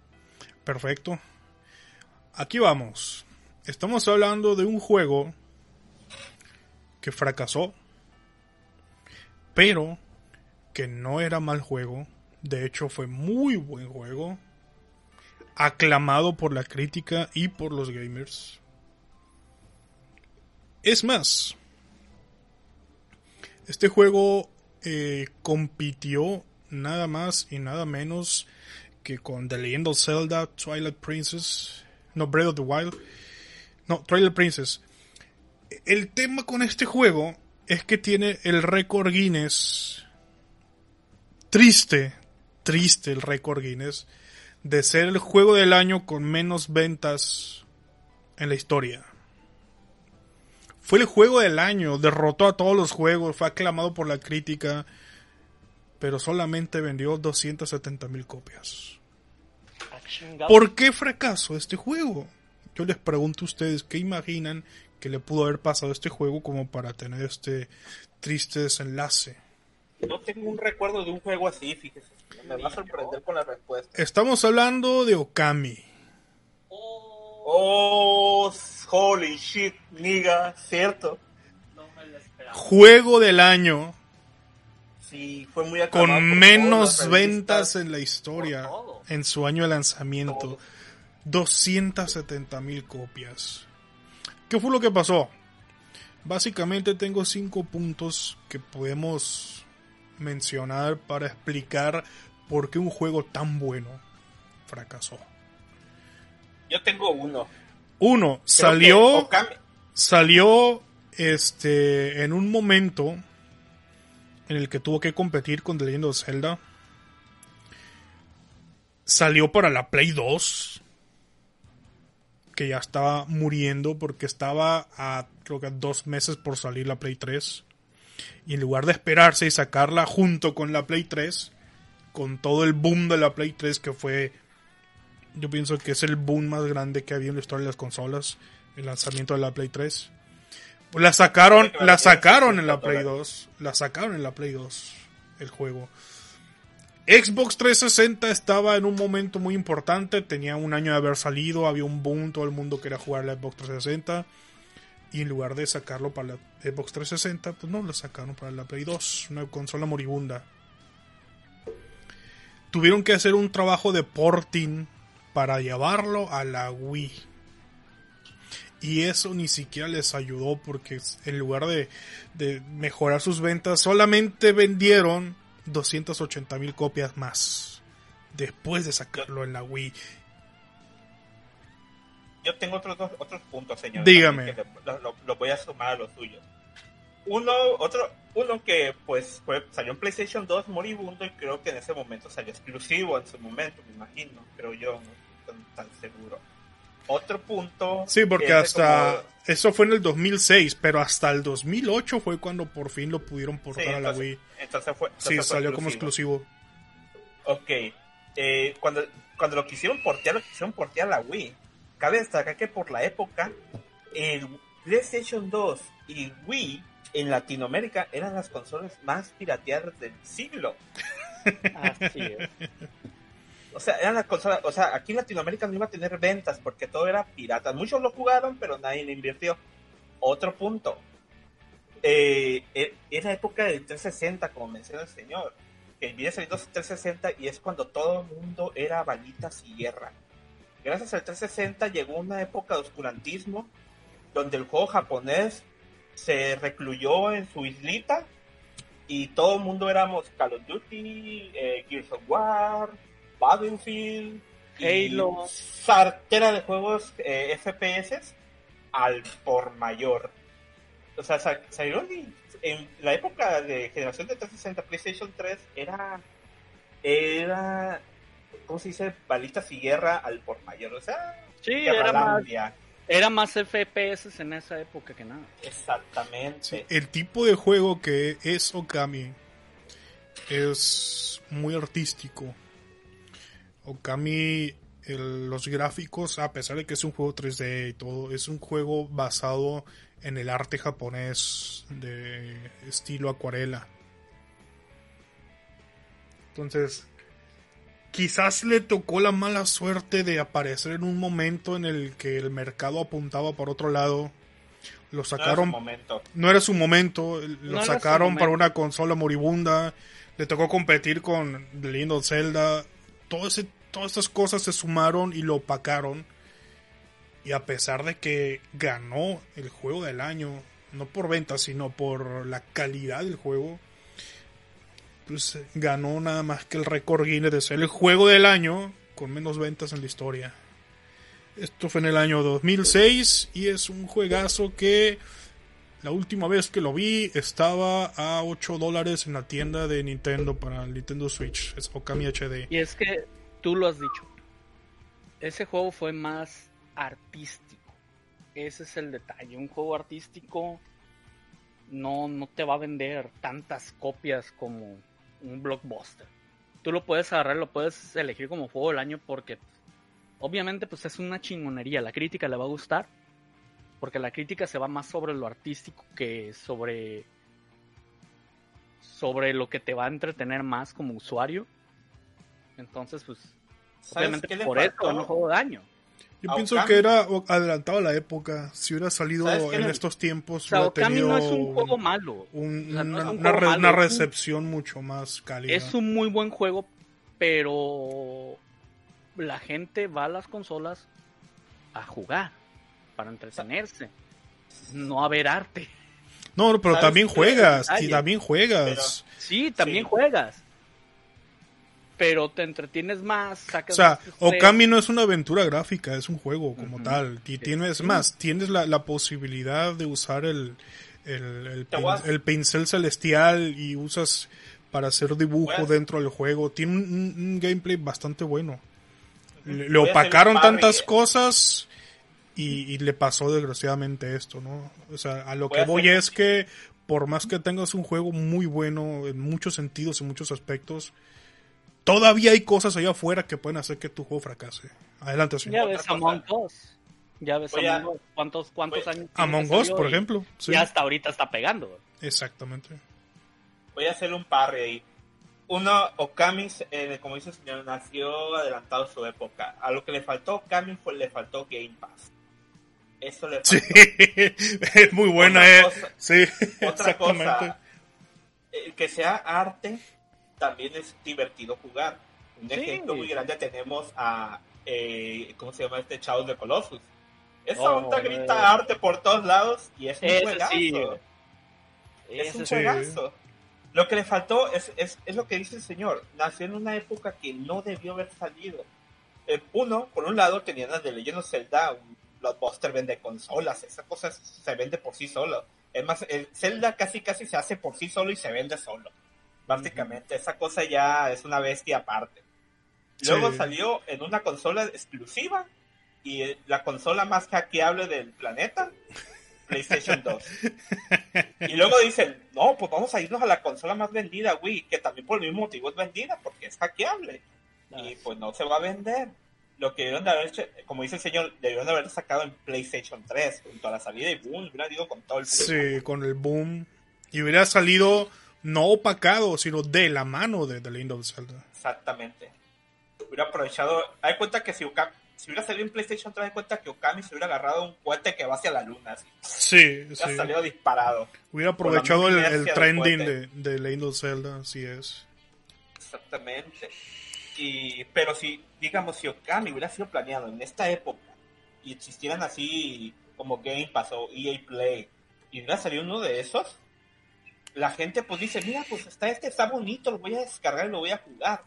Perfecto. Aquí vamos. Estamos hablando de un juego que fracasó, pero que no era mal juego. De hecho, fue muy buen juego. Aclamado por la crítica y por los gamers. Es más, este juego eh, compitió nada más y nada menos que con The Legend of Zelda, Twilight Princess, no, Breath of the Wild, no, Twilight Princess. El tema con este juego es que tiene el récord Guinness, triste, triste el récord Guinness, de ser el juego del año con menos ventas en la historia. Fue el juego del año, derrotó a todos los juegos, fue aclamado por la crítica, pero solamente vendió 270 mil copias. ¿Por qué fracasó este juego? Yo les pregunto a ustedes qué imaginan que le pudo haber pasado a este juego como para tener este triste desenlace. No tengo un recuerdo de un juego así, fíjese. Me va a sorprender con la respuesta. Estamos hablando de Okami. Oh, holy shit, nigga, cierto. Juego del año Sí, fue muy con menos ventas en la historia en su año de lanzamiento. Todo. 270 mil copias. ¿Qué fue lo que pasó? Básicamente tengo cinco puntos que podemos mencionar para explicar por qué un juego tan bueno fracasó. Yo tengo uno. Uno, Creo salió, Okami- salió este en un momento en el que tuvo que competir con The Legend of Zelda. Salió para la Play 2, que ya estaba muriendo porque estaba a creo que a dos meses por salir la Play 3. Y en lugar de esperarse y sacarla junto con la Play 3, con todo el boom de la Play 3 que fue, yo pienso que es el boom más grande que había en la historia de las consolas, el lanzamiento de la Play 3. Pues la sacaron, la sacaron en la Play 2, la sacaron en la Play 2 el juego. Xbox 360 estaba en un momento muy importante, tenía un año de haber salido, había un boom, todo el mundo quería jugar la Xbox 360 y en lugar de sacarlo para la Xbox 360, pues no, lo sacaron para la Play 2, una consola moribunda. Tuvieron que hacer un trabajo de porting para llevarlo a la Wii. Y eso ni siquiera les ayudó porque en lugar de, de mejorar sus ventas, solamente vendieron 280 mil copias más. Después de sacarlo en la Wii. Yo tengo otros dos, otros puntos, señor. Dígame. también que Lo, lo- lo voy a sumar a los suyos. Uno, otro, uno que pues fue, salió en PlayStation 2 moribundo y creo que en ese momento salió exclusivo en su momento, me imagino, creo yo, no estoy tan, seguro. Otro punto. Sí, porque hasta... como- Eso fue en el 2006, pero hasta el 2008 fue cuando por fin lo pudieron portar Sí, a la Wii. entonces fue, Sí, fue salió como exclusivo. Ok. Eh, cuando, cuando lo quisieron portear, lo quisieron portear a la Wii. Cabe destacar que por la época, el PlayStation 2 y Wii en Latinoamérica eran las consolas más pirateadas del siglo. Así es. O sea, eran las consolas, o sea, aquí en Latinoamérica no iba a tener ventas porque todo era pirata. Muchos lo jugaron, pero nadie le invirtió. Otro punto. Eh, e- era época del 360, como menciona el señor. Que viene saliendo 360 y es cuando todo el mundo era balitas y guerra. Gracias al 360 llegó una época de oscurantismo donde el juego japonés se recluyó en su islita y todo el mundo éramos Call of Duty, eh, Gears of War, Battlefield, Halo. sartera de juegos eh, FPS al por mayor. O sea, salieron en la época de generación de 360 PlayStation 3 era era ¿cómo se dice? balitas y guerra al por mayor, o sea, Sí, era más, era más FPS en esa época que nada. Exactamente. Sí, el tipo de juego que es Okami es muy artístico. Okami el- los gráficos, a pesar de que es un juego 3D y todo, es un juego basado en el arte japonés de estilo acuarela. Entonces, quizás le tocó la mala suerte de aparecer en un momento en el que el mercado apuntaba por otro lado. Lo No era su sacaron momento. no era su momento, lo No era su sacaron para una consola moribunda, le tocó competir con of Zelda, todo ese, todas estas cosas se sumaron y lo opacaron. Y a pesar de que ganó el juego del año, no por ventas, sino por la calidad del juego, pues eh, ganó nada más que el récord Guinness de ser el juego del año con menos ventas en la historia. Esto fue en el año 2006 y es un juegazo que la última vez que lo vi estaba a 8 dólares en la tienda de Nintendo para el Nintendo Switch. Es Okami HD. Y es que tú lo has dicho. Ese juego fue más artístico. Ese es el detalle. Un juego artístico no, no te va a vender tantas copias como un blockbuster. Tú lo puedes agarrar, lo puedes elegir como juego del año porque obviamente pues es una chingonería. La crítica le va a gustar. Porque la crítica se va más sobre lo artístico que sobre sobre lo que te va a entretener más como usuario. Entonces, pues ¿Sabes Obviamente por eso faltó? ganó juego de año. Yo pienso que era adelantado a la época. Si hubiera salido ¿Sabes qué en estos tiempos, O sea, hubiera tenido no es un juego malo. un- O sea, no una, es un una juego re- malo, una es un- recepción mucho más cálida. Es un muy buen juego, pero la gente va a las consolas a jugar, para entretenerse, no a ver arte. No, pero ¿Sabes también juegas, y también juegas. Sí, también Sí. juegas. Pero te entretienes más, O sacas sea, más estrés. Okami no es una aventura gráfica, es un juego como tal. Y Sí. tienes más, tienes la, la posibilidad de usar el, el, el pin- pincel celestial y usas para hacer dibujo dentro del juego. Tiene un, un- un gameplay bastante bueno. Le, opacaron tantas cosas y, y le pasó desgraciadamente esto, ¿no? O sea, a lo Voy que voy es que por más que tengas un juego muy bueno en muchos sentidos, en muchos aspectos, todavía hay cosas allá afuera que pueden hacer que tu juego fracase. Adelante, Ya señor. ves Otra Among. Us. Ya ves Voy a- Among Us. ¿Cuántos, cuántos años Among Us, por ejemplo. Sí, Y hasta ahorita está pegando. exactamente. Voy a hacer un parry ahí. Uno, Okami, eh, como dice el señor, nació adelantado su época. A lo que le faltó a Okami fue, le faltó Game Pass. Eso le faltó. Sí, es muy buena, Otra eh. cosa- Sí, Otra exactamente. cosa, eh, que sea arte, también es divertido jugar. Un Sí. ejemplo muy grande tenemos a, eh, ¿cómo se llama este? Chavos de Colossus. Esa Oh, onda eh. grita arte por todos lados y es un juegazo. sí. es un sí. juegazo. Lo que le faltó es, es, es lo que dice el señor. Nació en una época que no debió haber salido. Eh, uno, por un lado, tenían las de Legend of Zelda, un blockbuster vende consolas, esa cosa se vende por sí solo. Es más, el Zelda casi casi se hace por sí solo y se vende solo. Básicamente, esa cosa ya es una bestia aparte. Luego Sí. salió en una consola exclusiva y eh, la consola más hackeable del planeta, PlayStation 2. Y luego dicen, no, pues vamos a irnos a la consola más vendida, Wii, que también por el mismo motivo es vendida, porque es hackeable. Y pues no se va a vender. Lo que debieron de haber hecho, como dice el señor, debieron de haber sacado en PlayStation 3, junto a la salida y boom, hubiera ido con todo el Sí, con el boom. Y hubiera salido no opacado, sino de la mano de The Legend of Zelda. Exactamente. Hubiera aprovechado, hay cuenta que si Okami, si hubiera salido en PlayStation 3, hay cuenta que Okami se hubiera agarrado un cohete que va hacia la luna, así. Sí, Hubiera sí. salido disparado. Hubiera aprovechado el, trending de, de Legend of Zelda, así es. Exactamente. Y, pero si, digamos, si Okami hubiera sido planeado en esta época y existieran así como Game Pass o EA Play y hubiera salido uno de esos, la gente pues dice, mira, pues está este, está bonito, lo voy a descargar y lo voy a jugar.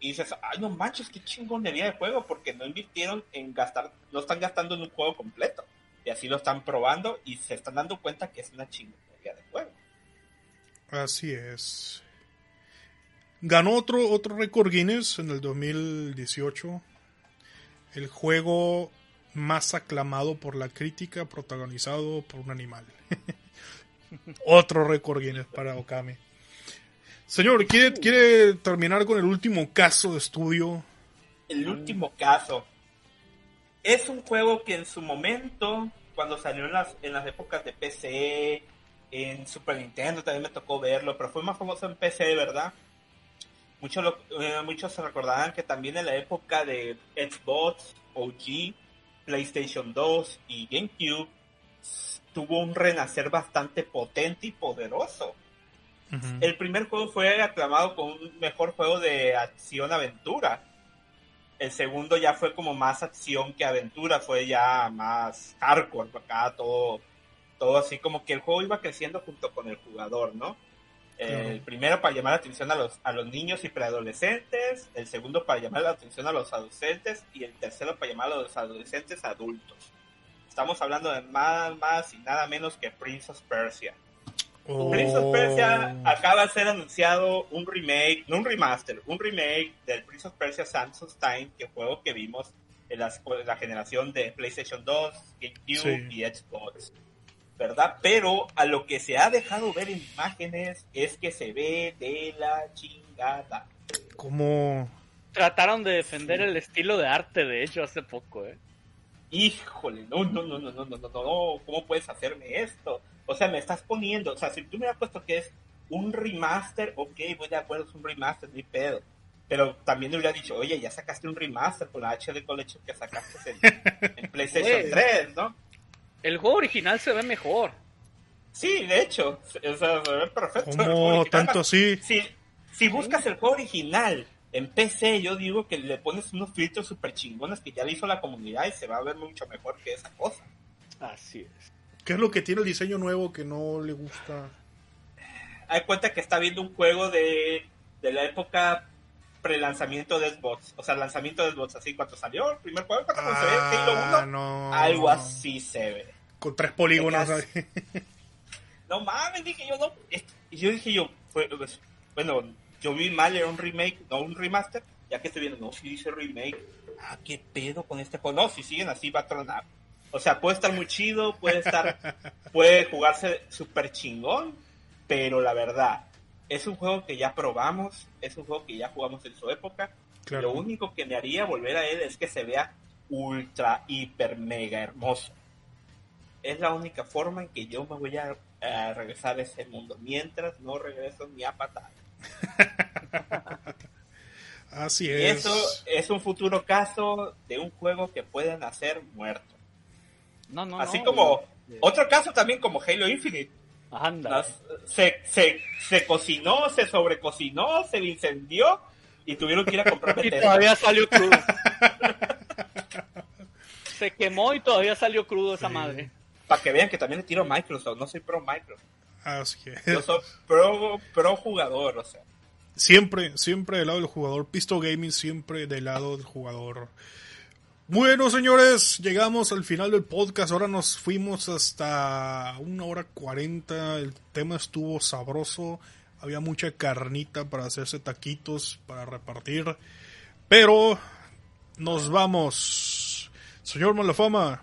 Y dices, ay, no manches, qué chingonería de juego, porque no invirtieron en gastar, no están gastando en un juego completo. Y así lo están probando y se están dando cuenta que es una chingonería de juego. Así es. Ganó otro, otro récord Guinness en el 2018. El juego más aclamado por la crítica, protagonizado por un animal. otro récord Guinness para Okami. Señor, ¿quiere, ¿quiere terminar con el último caso de estudio? el último caso. Es un juego que en su momento, cuando salió en las, en las épocas de PC, en Super Nintendo también me tocó verlo, pero fue más famoso en PC, ¿verdad? Muchos, lo- eh, muchos se recordarán que también en la época de Xbox, OG, PlayStation 2 y GameCube tuvo un renacer bastante potente y poderoso. El primer juego fue aclamado como un mejor juego de acción-aventura. El segundo ya fue como más acción que aventura, fue ya más hardcore, acá todo, todo así como que el juego iba creciendo junto con el jugador, ¿no? El primero para llamar la atención a los, a los niños y preadolescentes, el segundo para llamar la atención a los adolescentes y el tercero para llamar a los adolescentes adultos. Estamos hablando de nada más y nada menos que Prince of Persia. Oh. Prince of Persia acaba de ser anunciado un remake, no un remaster, un remake del Prince of Persia Sands of Time, que juego que vimos en la generación de PlayStation 2, GameCube Sí. y Xbox. ¿Verdad? Pero a lo que se ha dejado ver en imágenes es que se ve de la chingada. Como Trataron de defender el estilo de arte, de hecho, hace poco, ¿eh? Híjole, no, no, no, no, no, no, no, no, ¿cómo puedes hacerme esto? O sea, me estás poniendo, o sea, si tú me has puesto que es un remaster, ok, voy de acuerdo, es un remaster, ni pedo. Pero también le hubiera dicho, oye, ya sacaste un remaster con la HD Collection que sacaste en, en PlayStation Güey. 3, ¿no? El juego original se ve mejor. Sí, de hecho, o sea, se ve perfecto. original. tanto así. Si, si buscas el juego original en PC, yo digo que le pones unos filtros super chingones que ya le hizo la comunidad y se va a ver mucho mejor que esa cosa. Así es. ¿Qué es lo que tiene el diseño nuevo que no le gusta? hay cuenta que está viendo un juego de, de la época pre-lanzamiento de Xbox. O sea, lanzamiento de Xbox, así cuando salió el primer juego, cuando se ve Halo 1, Ah, no. algo así se ve. Con tres polígonos ahí. No mames, dije yo, no. Y yo dije yo, pues, bueno, yo vi mal, era un remake, no un remaster. Ya que estoy viendo, no, si dice remake. Ah, qué pedo con este juego. No, si siguen así va a tronar. O sea, puede estar muy chido, puede estar, puede jugarse súper chingón, pero la verdad, es un juego que ya probamos, es un juego que ya jugamos en su época. Claro. Lo único que me haría volver a él es que se vea ultra, hiper, mega hermoso. Es la única forma en que yo me voy a, a regresar a ese mundo. Mientras no regreso ni a patada. Así Y es. eso es un futuro caso de un juego que pueden hacer muerto. No, no, Así no, como otro caso también como Halo Infinite. Anda. Las- se, se, se cocinó, se sobrecocinó, se incendió y tuvieron que ir a comprar Y todavía salió crudo. Se quemó y todavía salió crudo esa madre. Para que vean que también le tiro a Microsoft, no soy pro Microsoft. Así es. Yo soy pro, pro jugador, o sea. Siempre, siempre del lado del jugador. Pisto Gaming siempre del lado del jugador. Bueno, señores, llegamos al final del podcast. Ahora nos fuimos hasta una hora cuarenta. El tema estuvo sabroso. Había mucha carnita para hacerse taquitos, para repartir. Pero nos vamos. Señor Malafama.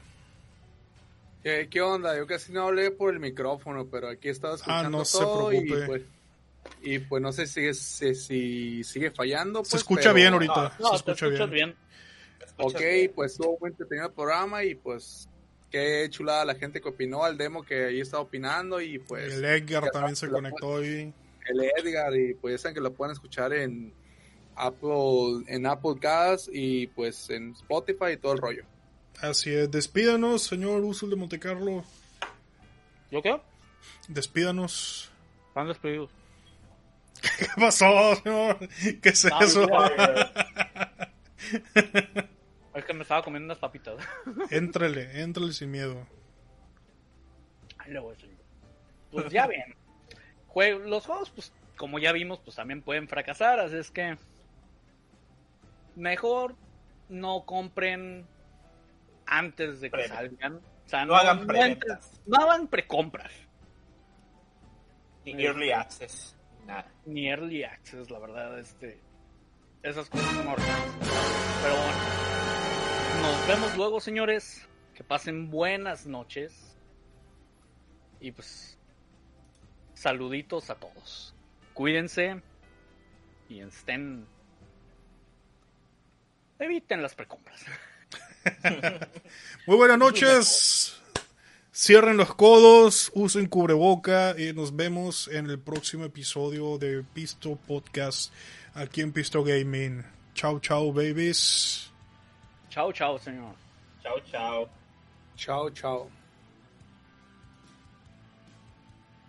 ¿Qué, qué onda? Yo casi no hablé por el micrófono, pero aquí estaba escuchando Ah, no se todo y preocupe. pues, y pues no sé si, sigue- si, si sigue fallando. Se pues, escucha pero- bien ahorita. No, se te escucha bien. bien. Ok, bien. pues estuvo muy entretenido el programa y pues qué chulada la gente que opinó al demo que ahí está opinando y pues El Edgar también se conectó hoy. el Edgar y pues ya saben que lo pueden escuchar en Apple en Apple Cast y pues en Spotify y todo el rollo. Así es. Despídanos, señor Usul de Montecarlo. ¿Yo qué? Despídanos. Están despedidos. ¿Qué pasó, señor? ¿Qué es No, eso? Es que me estaba comiendo unas papitas. Éntrale, éntrale sin miedo. Luego. Pues ya ven. Jue- los juegos, pues, como ya vimos, pues también pueden fracasar, así es que mejor no compren antes de que salgan. O sea, No hagan preventas. no hagan precompras. Ni Early Access. Nada. Ni early access, la verdad, este. Esas cosas son horribles. Pero bueno. Nos vemos luego, señores. Que pasen buenas noches. Y pues. Saluditos a todos. Cuídense. Y estén eviten las precompras. Muy buenas noches. Cierren los codos, usen cubreboca y nos vemos en el próximo episodio de Pisto Podcast aquí en Pisto Gaming. Chao, chao, babies. Chao, chao, señor. Chao, chao. Chao, chao.